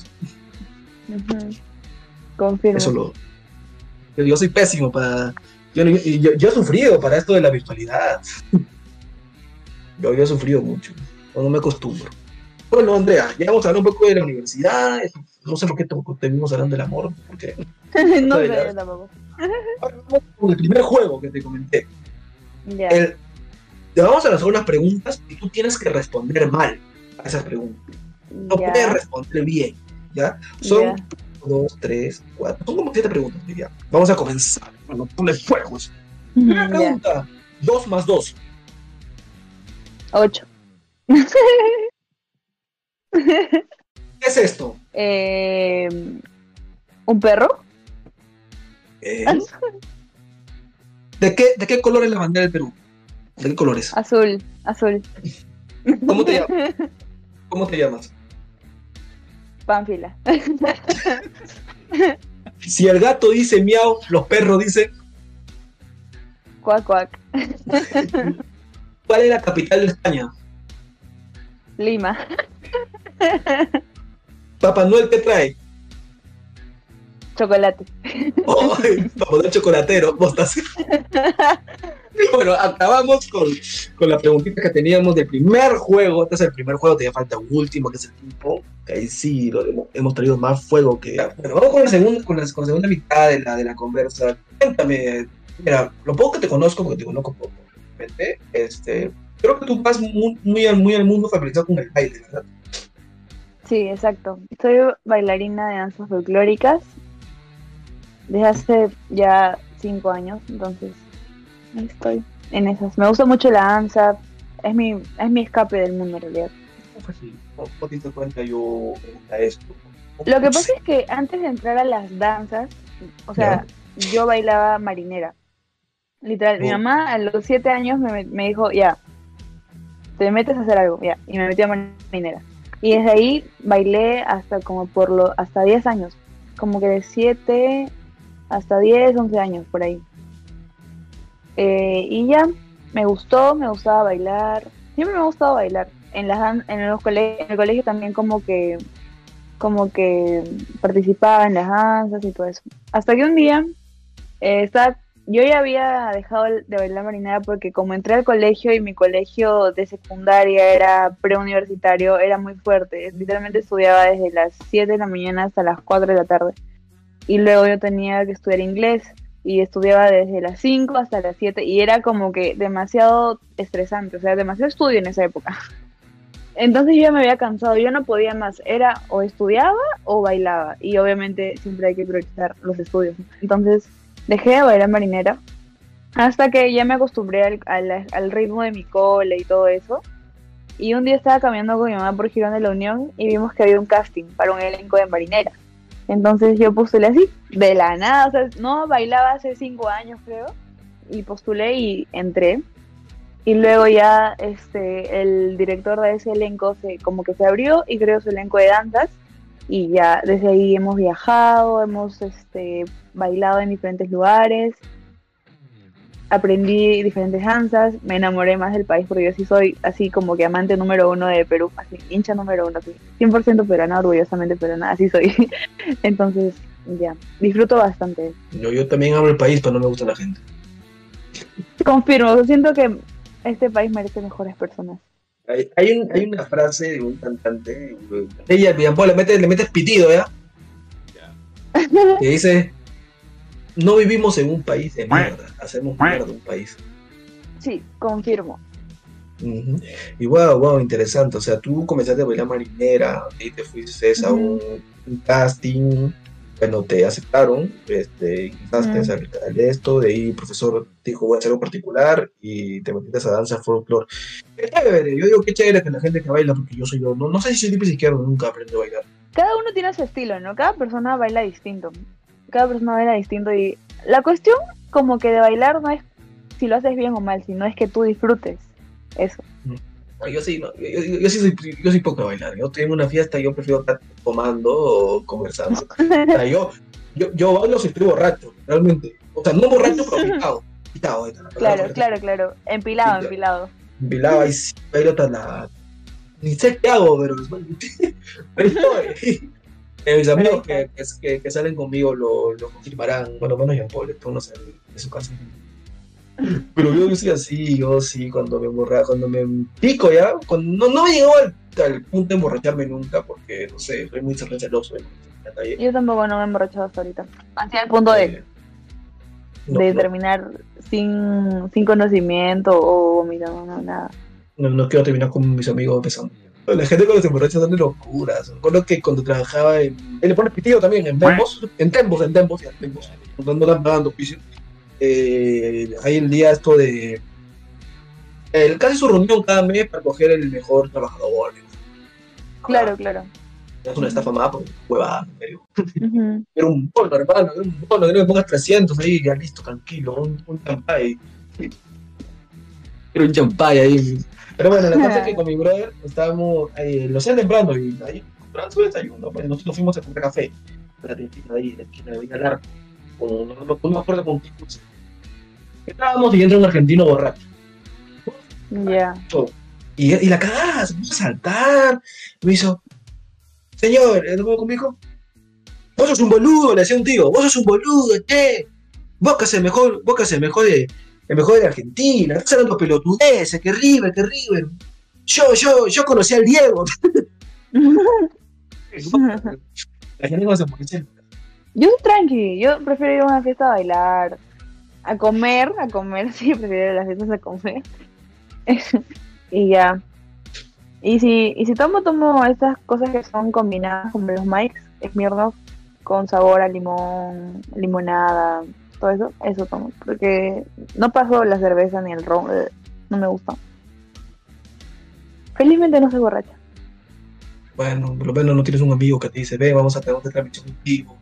Confirmo. Eso lo. Yo, yo soy pésimo para. Yo, yo, he sufrido para esto de la virtualidad. <laughs> Yo, yo he sufrido mucho. No me acostumbro. Bueno, Andrea, ya vamos a hablar un poco de la universidad. No sé por qué te- terminamos hablando del amor. Porque... <laughs> no sé, yo tampoco. Con el primer juego que te comenté. Ya. El- te vamos a lanzar unas preguntas y tú tienes que responder mal a esas preguntas. No ya, puedes responder bien. ¿Ya? Son ya. dos, tres, cuatro. Son como siete preguntas. Ya. Vamos a comenzar. Bueno, ponle fuego. eso. Primera pregunta. Dos más dos. Ocho. <laughs> <laughs> ¿Qué es esto? Eh, ¿Un perro? Eh, ¿De qué, ¿De qué color es la bandera del Perú? ¿De qué colores? Azul, azul. ¿Cómo te llamas? <laughs> ¿Cómo te llamas? Pánfila. <laughs> Si el gato dice miau, los perros dicen. Cuac, cuac. ¿Cuál es la capital de España? Lima. Papá Noel, ¿qué trae? Chocolate. ¡Ay! Papá Noel chocolatero. mostaza. Bueno, acabamos con, con la preguntita que teníamos del primer juego. Este es el primer juego, te falta un último, que es el tiempo. Que ahí sí lo hemos, hemos traído más fuego que. Bueno, vamos con la segunda, con la, con la segunda mitad de la, de la conversa. Cuéntame, mira, lo poco que te conozco, porque te conozco poco, este, creo que tú vas muy, muy, al, muy al mundo familiarizado con el baile, ¿verdad? Sí, exacto. Soy bailarina de danzas folclóricas desde hace ya cinco años, entonces ahí estoy en esas. Me gusta mucho la danza, es mi, es mi escape del mundo en realidad. ¿Cómo fue así? ¿Cómo cómo te diste cuenta yo a esto? Lo que pasa es que antes de entrar a las danzas, o sea, yo bailaba marinera. Literal, mi Oh. mamá a los siete años me, me dijo, ya, te metes a hacer algo, ya, y me metí a marinera. Y desde ahí bailé hasta como por lo, hasta 10 años, como que de 7 hasta 10, 11 años, por ahí. Eh, y ya, me gustó, me gustaba bailar, siempre me ha gustado bailar. En, las, en, los cole- en el colegio también como que como que participaba en las danzas y todo eso. Hasta que un día eh, estaba, yo ya había dejado de bailar marinera porque como entré al colegio y mi colegio de secundaria era preuniversitario, era muy fuerte. Literalmente estudiaba desde las 7 de la mañana hasta las 4 de la tarde. Y luego yo tenía que estudiar inglés y estudiaba desde las 5 hasta las 7 y era como que demasiado estresante, o sea, demasiado estudio en esa época. <laughs> Entonces yo ya me había cansado, yo no podía más, era o estudiaba o bailaba y obviamente siempre hay que priorizar los estudios. Entonces dejé de bailar marinera hasta que ya me acostumbré al, al- ritmo de mi cole y todo eso. Y un día estaba caminando con mi mamá por Girón de la Unión y vimos que había un casting para un elenco de marinera. Entonces yo postulé así, de la nada, o sea, no bailaba hace cinco años creo, y postulé y entré. Y luego ya este el director de ese elenco se como que se abrió y creó su elenco de danzas y ya desde ahí hemos viajado, hemos este bailado en diferentes lugares, aprendí diferentes danzas, me enamoré más del país porque yo sí soy así como que amante número uno de Perú, así hincha número uno, así 100% peruana, orgullosamente peruana, así soy. <laughs> Entonces, ya, disfruto bastante. Yo, yo también amo el país, pero no me gusta la gente. Confirmo, siento que este país merece mejores personas. Hay, hay, un- hay una frase de un cantante, ella, Villampo, le metes, le metes pitido, ¿ya? Que dice, no vivimos en un país de mierda, hacemos mierda un país. Sí, confirmo. Y wow, wow, interesante. O sea, tú comenzaste a bailar marinera y te fuiste a un, un casting, bueno, te aceptaron, este, intentaste Ujú. hacer de esto, de ahí el profesor te dijo voy a hacer algo particular y te metiste a danza folclore. Qué chévere, yo digo qué chévere que la gente que baila, porque yo soy yo, no, no sé si soy tipo izquierdo, nunca aprendí a bailar. Cada uno tiene su estilo, ¿no? Cada persona baila distinto. Cada persona baila distinto y la cuestión como que de bailar no es si lo haces bien o mal, sino es que tú disfrutes eso. No, Yo sí, no, yo, yo- yo sí soy, yo soy poco a bailar. Yo estoy en una fiesta y yo prefiero estar tomando o conversando. <laughs> O sea, yo, yo, yo bailo si estoy borracho, realmente. O sea, no borracho, pero picado. Picado, palabra Claro, claro, claro. Empilado, empilado. Empilado, ahí sí, bailo hasta la. Ni sé qué hago, pero. <laughs> estoy. Eh, mis amigos que, que, que- que salen conmigo lo, lo confirmarán, bueno, menos Jean Paul, esto no sé de su casa. Pero yo, yo soy así, yo sí, cuando me emborra, cuando me pico ya, cuando, no, no he llegado al, al punto de emborracharme nunca, porque no sé, soy muy celoso en. Yo tampoco no me he emborrachado hasta ahorita. Hacia el punto de, Eh, no, de no, terminar sin, sin conocimiento o vomitando, no, nada. no, no quiero terminar con mis amigos empezando. La gente cuando se emborracha son de locuras. Recuerdo que cuando trabajaba en. Él le pone pitido también, en Tembos. En Tembos, en Tembos, ya, Tembos. No pagando piso. Eh, hay el día esto de. Él casi su reunión cada mes para coger el mejor trabajador. Claro, claro. Es una estafa más, porque huevada, en serio. Ujú. Era un bono, hermano, era un bono, que no me pongas 300 ahí, ya listo, tranquilo, un, un champay. Era un champay ahí. Pero bueno, la cosa es que con mi brother estábamos, eh, lo hacían temprano y ahí comprando su desayuno, pues nosotros fuimos a comprar café. La tiendita de ahí, de aquí, de Villa Larga, con, no, no, no me acuerdo con qué cosa. Estábamos y entra un argentino borracho. Ya. Y, y la cagada, se puso a saltar. Me hizo, señor, ¿eh, ¿no puedo conmigo? Vos sos un boludo, le decía un tío, vos sos un boludo, che. Vos que haces mejor, vos que mejor de, el mejor de Argentina, estás hablando pelotudeces, que River, que River. Yo, yo, yo conocí al Diego. La gente no se. Yo soy tranqui, yo prefiero ir a una fiesta a bailar, a comer, a comer, <laughs> sí, prefiero ir a las fiestas a comer. <laughs> y ya. Y si, y si tomo, tomo estas cosas que son combinadas como los mics, Smirnoff, con sabor a limón, limonada, todo eso, eso tomo. Porque no paso la cerveza ni el ron, eh, no me gusta. Felizmente no soy borracha. Bueno, por lo menos no tienes un amigo que te dice, ven, vamos a tener otra transmisión contigo.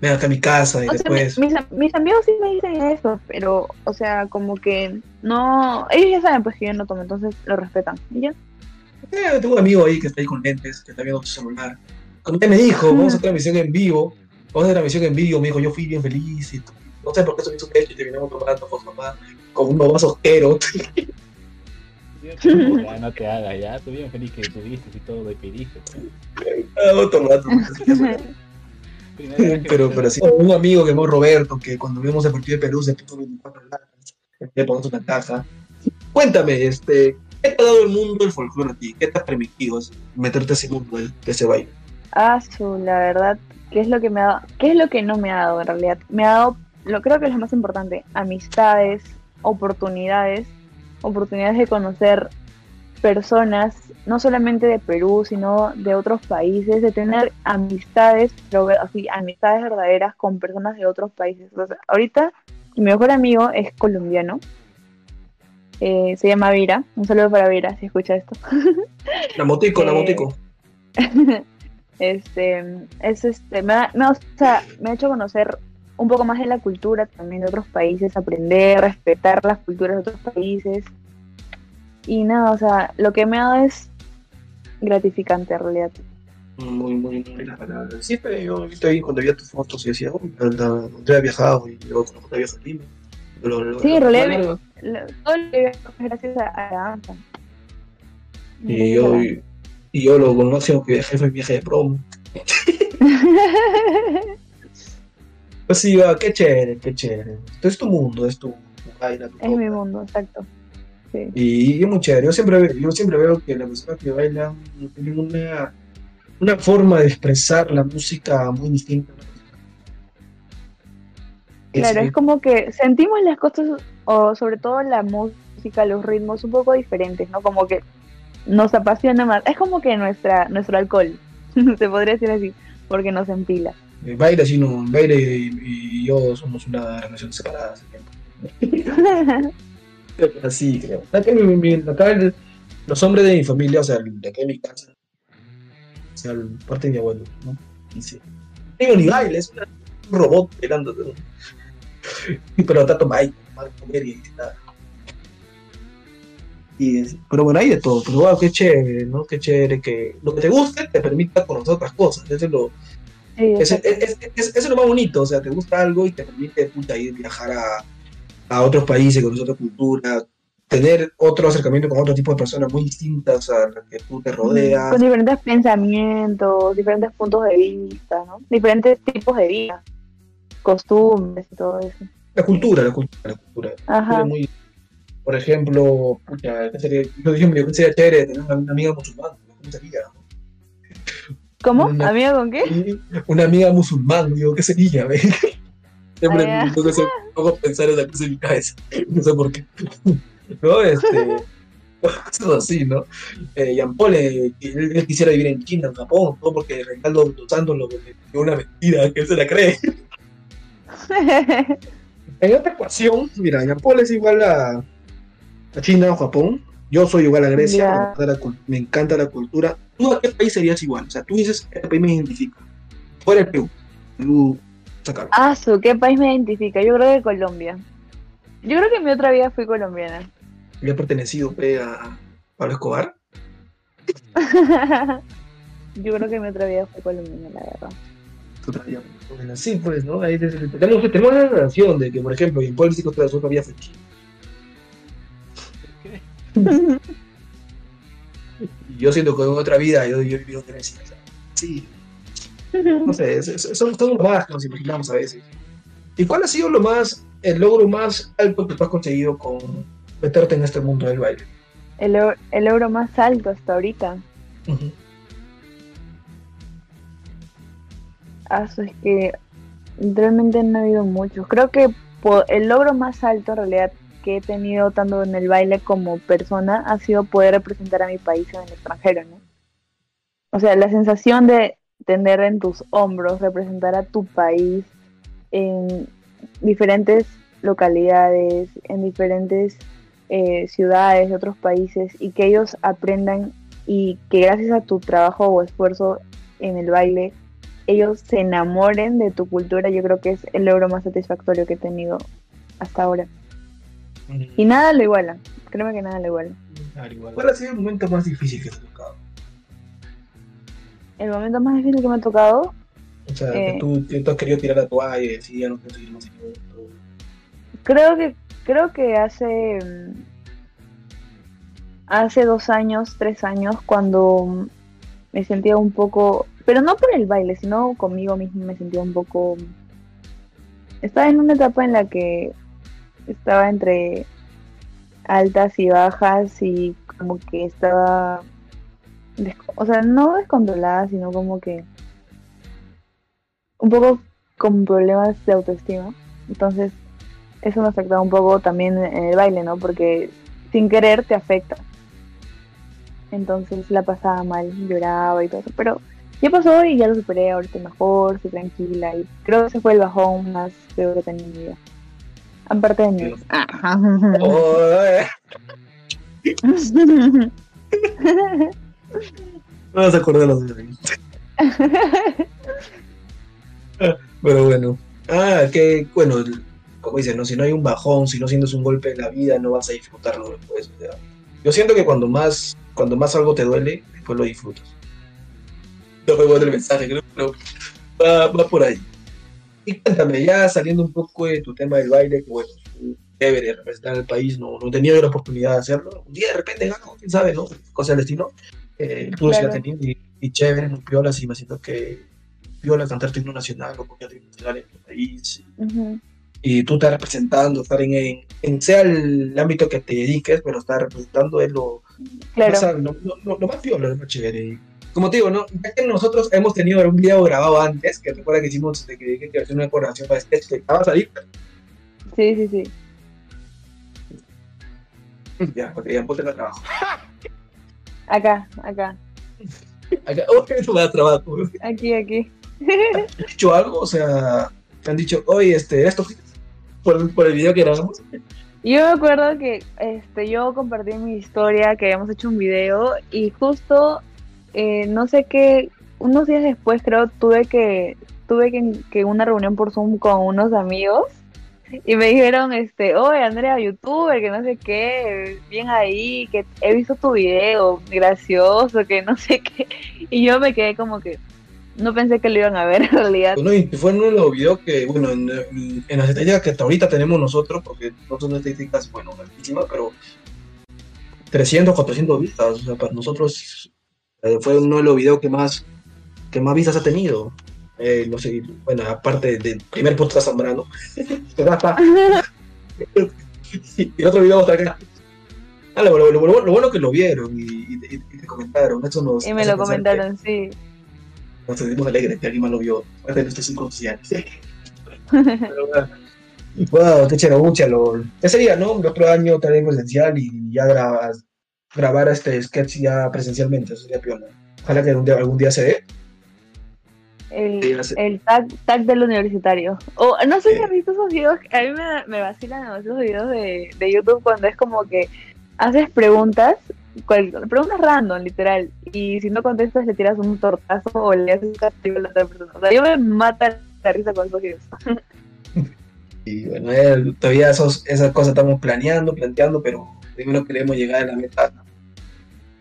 Ven acá a mi casa y O después. mi- mis, mis amigos sí me dicen eso, pero, o sea, como que no. Ellos ya saben, pues que yo no tomo, entonces lo respetan. ¿Y ya? Eh, tengo un amigo ahí que está ahí con lentes, que está viendo su celular. Cuando él me dijo, vamos a hacer transmisión en vivo, vamos a hacer transmisión en vivo, me dijo, yo fui bien feliz y no sé por qué subí su pecho y terminamos tomando con mamá, con un mamá sosquero. <laughs> Ya no te hagas, ya. Tú bien feliz que tuviste y todo, y pediste. Tomando. Primera vez que <laughs> pero, pero sí, un amigo que llamó Roberto, que cuando vimos el partido de Perú se puso 24 latas, le ponemos una caja. Cuéntame, este, ¿qué te ha dado el mundo del folclore a ti? ¿Qué te ha permitido meterte a ese mundo de de ese baile? Ah, su, la verdad, ¿qué es lo que me ha dado? ¿Qué es lo que no me ha dado en realidad? Me ha dado, lo creo que es lo más importante, amistades, oportunidades, oportunidades de conocer personas, no solamente de Perú, sino de otros países, de tener amistades, pero así, amistades verdaderas con personas de otros países. O sea, ahorita mi mejor amigo es colombiano, eh, se llama Vira, un saludo para Vira si escucha esto. La motico, la <laughs> Eh, motico. <laughs> este es este me ha, me ha- o sea, me ha hecho conocer un poco más de la cultura también de otros países aprender respetar las culturas de otros países y nada o sea lo que me ha dado es gratificante en realidad Muy, muy, muy la palabra. Sí, pero yo ahí cuando veía tus fotos y decía, oh, Andrea ha viajado y luego con la foto de viaje a Lima. Lo- lo- Sí, en realidad todo lo que gracias a, la danza Y yo, y, y yo lo máximo que viajé fue viaje de prom. <laughs> Pues sí, va, qué chévere, qué chévere. Esto es tu mundo, es tu, tu vaina, tu es mi mundo exacto sí. Y es muy chévere. Yo siempre, yo siempre veo que las personas que bailan tienen una, una forma de expresar la música muy distinta. Claro, Es- como que sentimos las cosas, o sobre todo la música, los ritmos un poco diferentes, ¿no? Como que nos apasiona más. Es como que nuestra nuestro alcohol, <laughs> se podría decir así, porque nos empila. eh, Baile, sí, no, Baile y, y yo somos una relación separada hace tiempo. <laughs> Así creo. Acá, mi- mi- acá el- los hombres de mi familia, o sea, de acá en mi casa, o sea, el- parte de mi abuelo, ¿no? Y sí. No tengo ni baile, es un robot bailando. <laughs> Pero está tomando comer y nada. Y es- pero bueno, hay de todo, pero wow, qué chévere, ¿no? Qué chévere que lo que te guste te permita conocer otras cosas. Eso es lo, Sí, es- eso es lo más bonito, o sea, te gusta algo y te permite puta, ir viajar a, a otros países, conocer otra cultura, tener otro acercamiento con otro tipo de personas muy distintas a las que tú te rodeas. Con diferentes pensamientos, diferentes puntos de vista, ¿no? Diferentes tipos de vida, costumbres y todo eso. La cultura, la cultura, la cultura. Ajá. Muy- por ejemplo, pucha, ¿qué sería? yo dije, sería chévere tener una, amiga musulmana, ¿cómo sería? ¿Cómo? Una- ¿Amiga con qué? Una amiga musulmana, digo, ¿qué sería? Siempre Ah, ya. me pongo a- pongo a pensar esa cosa en mi cabeza, <laughs> no sé por qué. <laughs> ¿No? Este, cosas así, ¿no? Eh, Jean Paul, eh, él, él quisiera vivir en China, en Japón, todo porque Reinaldo dos Santos lo dio una mentira, que él se la cree. <laughs> En esta ecuación, mira, Jean Paul es igual a, a China o Japón. Yo soy igual a Grecia, encanta la, me encanta la cultura. ¿Tú a qué país serías igual? O sea, tú dices, este país me identifica. Fuera el Perú. Perú, sácalo. Ah, su, ¿qué país me identifica? Yo creo que Colombia. Yo creo que en mi otra vida fui colombiana. Le ha pertenecido pe, a Pablo Escobar. <laughs> Yo creo que en mi otra vida fui colombiana, la verdad. Tú traías- bueno, Sí, pues, ¿no? Ahí tenemos, tenemos la relación de que, por ejemplo, dice que otra su otra vida fue yo siento que en otra vida yo, yo he vivido en Grecia. Sí, no sé, son, lo más que nos imaginamos a veces. ¿Y cuál ha sido lo más, el logro más alto que tú has conseguido con meterte en este mundo del baile? El, el euro más alto hasta ahorita. Ujú. Ah, es que realmente no ha habido muchos. Creo que el logro más alto en realidad que he tenido tanto en el baile como persona ha sido poder representar a mi país en el extranjero, ¿no? O sea, la sensación de tener en tus hombros, representar a tu país en diferentes localidades, en diferentes eh, ciudades de otros países y que ellos aprendan y que gracias a tu trabajo o esfuerzo en el baile ellos se enamoren de tu cultura, yo creo que es el logro más satisfactorio que he tenido hasta ahora. Y nada lo iguala, créeme que nada lo iguala. Igual. ¿Cuál ha sido el momento más difícil que te ha tocado? El momento más difícil que me ha tocado, O sea, que Eh. tú, que tú has querido tirar la toalla y decir, ya no quiero seguir más creo que creo que hace mm, hace dos años, tres años, cuando me sentía un poco, pero no por el baile, sino conmigo mismo me sentía un poco. Estaba en una etapa en la que estaba entre altas y bajas y como que estaba, o sea, no descontrolada, sino como que un poco con problemas de autoestima. Entonces, eso me afectaba un poco también en el baile, ¿no? Porque sin querer te afecta. Entonces la pasaba mal, lloraba y todo eso. Pero ya pasó y ya lo superé, ahorita mejor, estoy tranquila. Y creo que ese fue el bajón más peor que tenía en mi vida. Aparte de mí. <laughs> No vas a acordar los de <laughs> Pero bueno. Ah, que bueno, como dicen, ¿no? si no hay un bajón, si no sientes un golpe en la vida, no vas a disfrutarlo después. o sea, yo siento que cuando más, cuando más algo te duele, después lo disfrutas. No me el mensaje, creo que va, va por ahí. Y cuéntame, ya saliendo un poco de tu tema del baile, que bueno, chévere representar al país, no, no he tenido la oportunidad de hacerlo. Un día de repente gano, quién sabe, ¿no? Cosa del destino. Eh, tú sí la Claro. tenías y, y chévere, muy piola, y me siento que piola cantar tu himno nacional o cualquier himno nacional en tu país. Ujú. Y tú estás representando, estar en, en, en sea el ámbito que te dediques, pero estar representando es lo, Claro. más, lo, lo- lo- lo más piola, lo más chévere. Como te digo, ¿no? Ya que nosotros hemos tenido un video grabado antes, que recuerda que hicimos de que que hacer una colaboración para sketch que acaba de salir, Sí, sí, sí. ya, porque ya ponte el trabajo. <laughs> Acá, acá. Acá, <laughs> oh, a trabajo. Aquí, aquí. ¿Has dicho algo? O sea, te han dicho, oye, este, esto por, por el video que grabamos. Yo me acuerdo que este, yo compartí mi historia que habíamos hecho un video y justo, eh, no sé qué, unos días después creo, tuve que tuve que, que una reunión por Zoom con unos amigos y me dijeron, este, oye Andrea, youtuber, que no sé qué, bien ahí, que he visto tu video, gracioso, que no sé qué. Y yo me quedé como que, No pensé que lo iban a ver en realidad. Bueno, y fue uno de los videos que, bueno, en, en las estadísticas que hasta ahorita tenemos nosotros, porque no son estadísticas, bueno, altísimas, pero 300, 400 vistas. O sea, para nosotros eh, fue uno de los videos que más, que más vistas ha tenido. Eh, no sé, bueno, aparte del primer podcast zambrano. <laughs> <laughs> y el otro video está acá. Ah, lo, lo, lo, lo bueno que lo vieron y, y, y te comentaron. Eso nos, y me lo comentaron, sí. que Nos sentimos alegres que alguien más lo vio. Parte de nuestros inconscientes. <laughs> Pero, bueno, y wow, qué chévere, lo ¿Qué sería, no? El otro año tal vez presencial y ya grabas, grabar este sketch ya presencialmente. Eso sería piola. Ojalá que algún día, algún día se dé. El, Sí, hace- el tag, tag del universitario. O no sé si has visto esos videos, a mí me, me vacilan esos videos de, de YouTube cuando es como que haces preguntas, cual- preguntas random, literal, y si no contestas le tiras un tortazo o le haces un castigo a la otra persona. O sea, yo me mata la risa con esos videos. <laughs> Y bueno, eh, todavía esos, esas cosas estamos planeando, planteando, pero primero queremos llegar a la meta.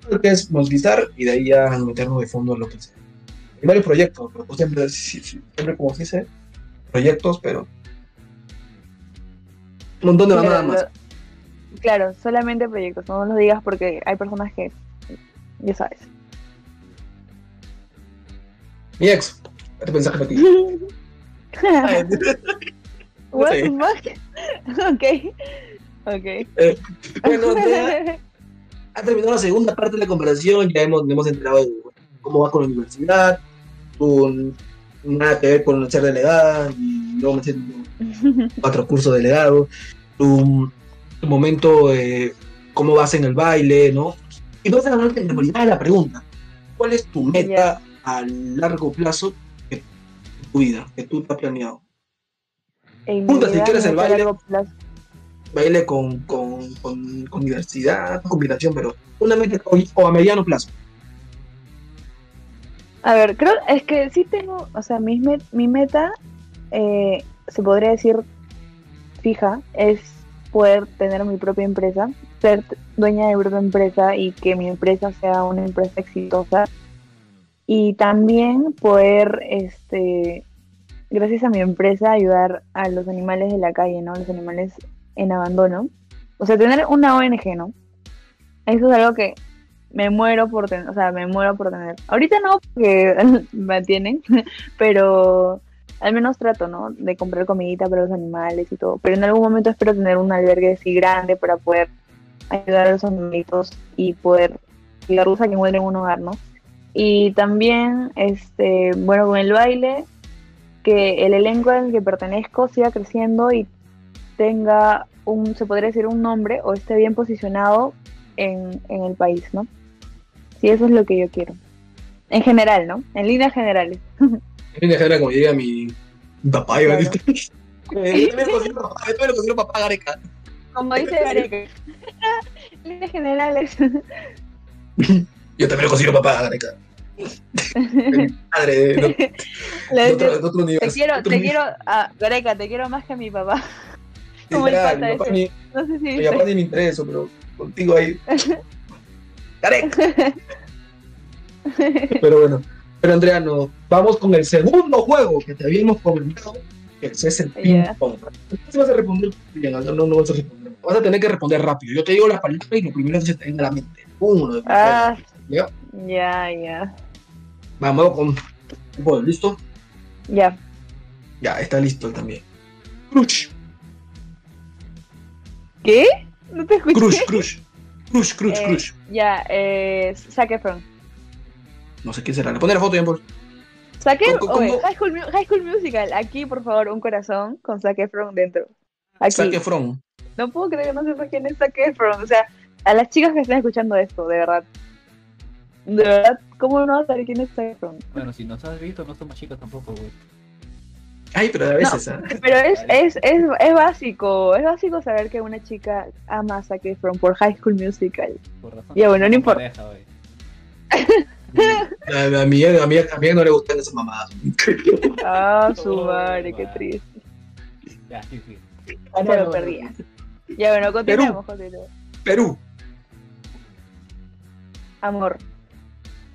Lo que es monetizar y de ahí ya meternos de fondo en lo que sea. Hay varios proyectos, pero pues siempre, siempre como se dice, proyectos, pero un montón de nada más. claro, solamente proyectos, no los digas porque hay personas que, ya sabes. Mi ex, ¿qué te mensaje para <laughs> ti? What sé. the fuck? <laughs> ok. Ok. bueno, Andrea, ha terminado la segunda parte de la conversación, ya hemos, hemos enterado de cómo va con la universidad, con nada que ver con ser delegada, y luego me siento <laughs> cuatro cursos de delegado, tu, tu momento, eh, cómo vas en el baile, ¿no? Y a de realidad de la pregunta, ¿cuál es tu meta a largo plazo en tu vida, que tú te has planeado? Punta, si quieres el baile. Baile con, con, con, con diversidad, combinación, pero una meta o, o a mediano plazo. A ver, creo, es que sí tengo, o sea, mi, met- mi meta, eh, se podría decir fija, es poder tener mi propia empresa, ser dueña de mi propia empresa y que mi empresa sea una empresa exitosa. Y también poder, este, gracias a mi empresa, ayudar a los animales de la calle, ¿no? Los animales en abandono. O sea, tener una ONG, ¿no? Eso es algo que me muero por tener, o sea, me muero por tener. Ahorita no, porque <laughs> me tienen, <laughs> pero al menos trato, ¿no? De comprar comidita para los animales y todo. Pero en algún momento espero tener un albergue así grande para poder ayudar a los animalitos y poder ayudarlos a que encuentren un hogar, ¿no? Y también, este, bueno, con el baile, que el elenco al que pertenezco siga creciendo y tenga un, se podría decir, un nombre o esté bien posicionado en, en el país, ¿no? Sí, eso es lo que yo quiero. En general, ¿no? En líneas generales. <laughs> En general, como diría mi, mi papá, iba a Claro. Eh, Yo también lo considero papá, yo considero papá Gareca. Como dice <laughs> Gareca. líneas generales. <laughs> Yo también lo considero papá Gareca. Mi Padre de, otro, de otro universo. te quiero, otro te quiero, ah, Gareca, te quiero más que a mi papá. como el pata mi papá ese. ni, No sé si mi papá ni me intereso, pero contigo ahí. <laughs> Pero bueno. Pero Andrea, no. Vamos con el segundo juego que te habíamos comentado, que es el ping Ya. pong. ¿Qué vas a responder? Bien, no, no, no vas a responder. Vas a tener que responder rápido. Yo te digo las palabras y lo primero que se te venga a la mente. Uno. Ah, ¿Ya? ya, ya. Vamos con. Bueno, ¿listo? Ya. Ya, está listo él también. Crush, ¿Qué? No te escuché. crush, crush. Crush, crush, Eh, crush. Ya, eh, Zac Efron. No sé quién será. Le pone la foto ya por. Zac Efron, ¿Cómo- cómo- oye, High School, High School Musical. Aquí, por favor, un corazón con Zac Efron dentro. Aquí. Zac Efron. No puedo creer que no sepa quién es Zac Efron. O sea, a las chicas que están escuchando esto, de verdad. De verdad, ¿cómo no vas a saber quién es Zac Efron? Bueno, si nos has visto, no somos chicos tampoco, güey. Ay, pero a veces, ¿ah? Pero es, es, es, es básico, es básico saber que una chica ama a Zac Efron por High School Musical. Por razón. Ya, bueno, no importa. <laughs> A, a, mí, a, mí, a mí no le gustan esas mamadas. <laughs> Ah, su Oh, madre, qué triste. Ya, sí, sí. Ah, Se lo perdía. Ya, bueno, continuemos, continuemos. Perú, Amor,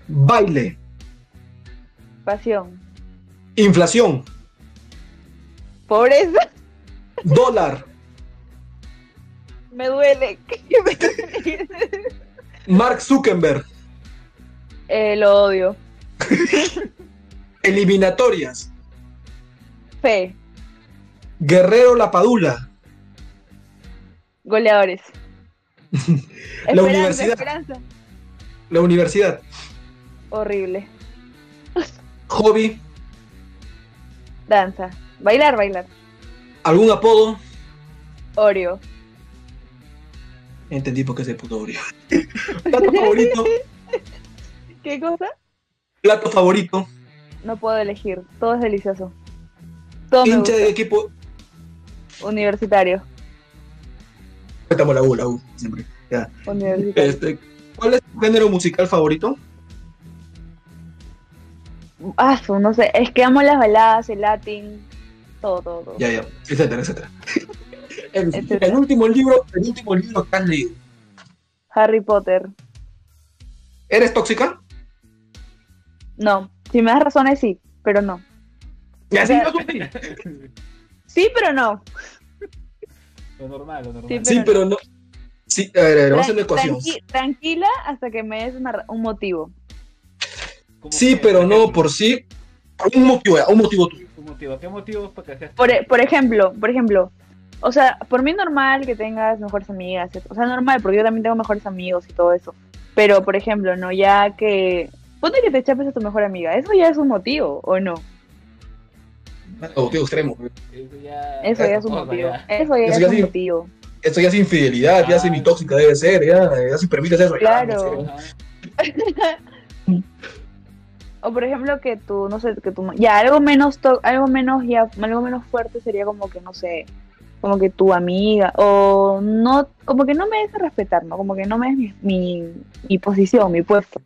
baile, Pasión. Inflación. Pobreza. Dólar. Me duele. Mark Zuckerberg. Eh, lo odio. Eliminatorias. Fe. Guerrero Lapadula. Goleadores. <laughs> La universidad. Esperanza. La universidad. Horrible. Hobby. Danza. Bailar, bailar. ¿Algún apodo? Oreo. Entendí por qué es el puto Oreo. <laughs> Plato favorito. <laughs> ¿Qué cosa? Plato favorito. No puedo elegir. Todo es delicioso. Todo Hincha de equipo. Universitario. Estamos la U, la U, siempre. Ya. Universitario. Este, ¿Cuál es tu género musical favorito? Ah, no sé. Es que amo las baladas, el latín. Todo, todo, todo. Ya, ya, etcétera, etcétera. <laughs> El, Etcétera. el último libro, el último libro que has leído. Harry Potter. ¿Eres tóxica? No. Si me das razones, sí. Pero no. Ya, sí, sea, no, <laughs> sí. Pero no. Lo normal, lo normal. Sí, Sí, pero no. Sí, a ver, a ver, vamos a hacer una ecuación. tranqui- tranquila hasta que me des una un motivo. ¿Cómo Sí, pero no por sí. Un motivo, un motivo tuyo. ¿Un motivo? ¿Qué motivos para que Por, e- por ejemplo, por ejemplo, o sea, por mí es normal que tengas mejores amigas, o sea, normal, porque yo también tengo mejores amigos y todo eso. Pero, por ejemplo, no, ya que... Ponte que te chapes a tu mejor amiga, eso ya es un motivo, ¿o no? Un motivo extremo. Eso ya, Eso ya es un motivo. ya. Eso ya es ya un motivo. Esto ya es infidelidad, ya Ah. si mi tóxica debe ser, ya, ya si permites eso. ya, Claro. no sé. <laughs> O por ejemplo que tú, no sé, que tú, ya algo menos, to- algo menos, ya, algo menos fuerte sería como que, no sé, como que tu amiga, o no, como que no me des respetar, ¿no? Como que no me des mi, mi, mi posición, mi puesto.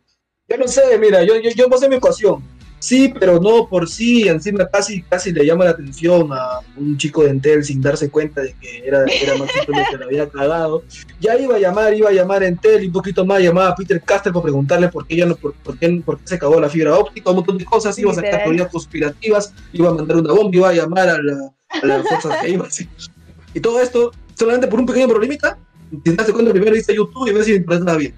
Yo no sé, mira, yo, yo, yo pasé mi ecuación. Sí, pero no por sí. Encima casi, casi le llama la atención a un chico de Entel sin darse cuenta de que era, era más simple que le había cagado. Ya iba a llamar, iba a llamar a Entel y un poquito más llamaba a Peter Caster para preguntarle por qué, ya no, por, por qué, por qué se cagó la fibra óptica, un montón de cosas. Iba a sacar teorías conspirativas, iba a mandar una bomba, iba a llamar a la, a la fuerza que iba así. Y todo esto solamente por un pequeño problemita. Te das cuenta primero dice YouTube y ves si está bien.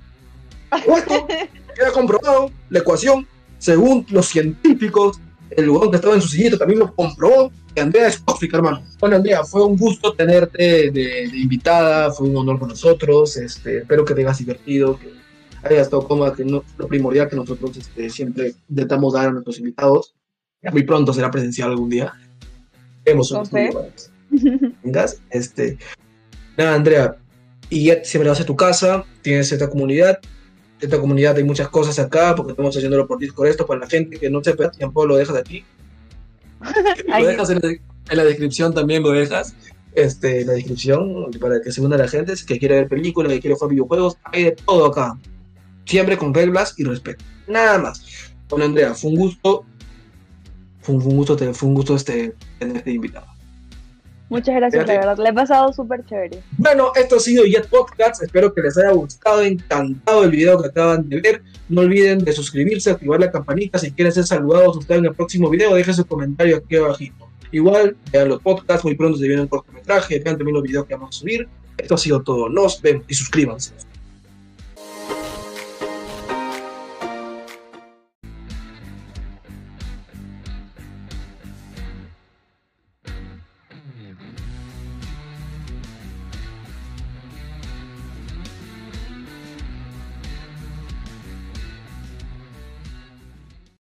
Esto queda comprobado, la ecuación, según los científicos, el huevón que estaba en su sillito también lo comprobó, Andrea es tóxica, hermano. Bueno, Andrea, fue un gusto tenerte de, de invitada, fue un honor con nosotros, este, espero que te hayas divertido, que hayas estado cómoda, que no, lo primordial que nosotros este, siempre intentamos dar a nuestros invitados. Muy pronto será presencial algún día. Que vengas. Este, nada, Andrea, y ya siempre vas a tu casa, tienes esta comunidad, esta comunidad hay muchas cosas acá, porque estamos haciéndolo por Discord esto, para la gente que no sepa, tiempo lo dejas aquí. <laughs> Lo dejas en la, en la descripción también, lo dejas. Este, en la descripción, para que se una la gente, que quiere ver películas, que quiere jugar videojuegos, hay de todo acá. Siempre con reglas y respeto. Nada más. Bueno, Andrea, fue un gusto. Fue un, fue un gusto, te- fue un gusto este, tenerte invitado. Muchas gracias, la Fíjate. verdad. Le he pasado súper chévere. Bueno, esto ha sido Jet Podcast. Espero que les haya gustado, encantado el video que acaban de ver. No olviden de suscribirse, activar la campanita. Si quieren ser saludados ustedes en el próximo video, dejen su comentario aquí abajito. Igual, vean los podcasts, muy pronto se viene un cortometraje, vean también los videos que vamos a subir. Esto ha sido todo. Nos vemos y suscríbanse.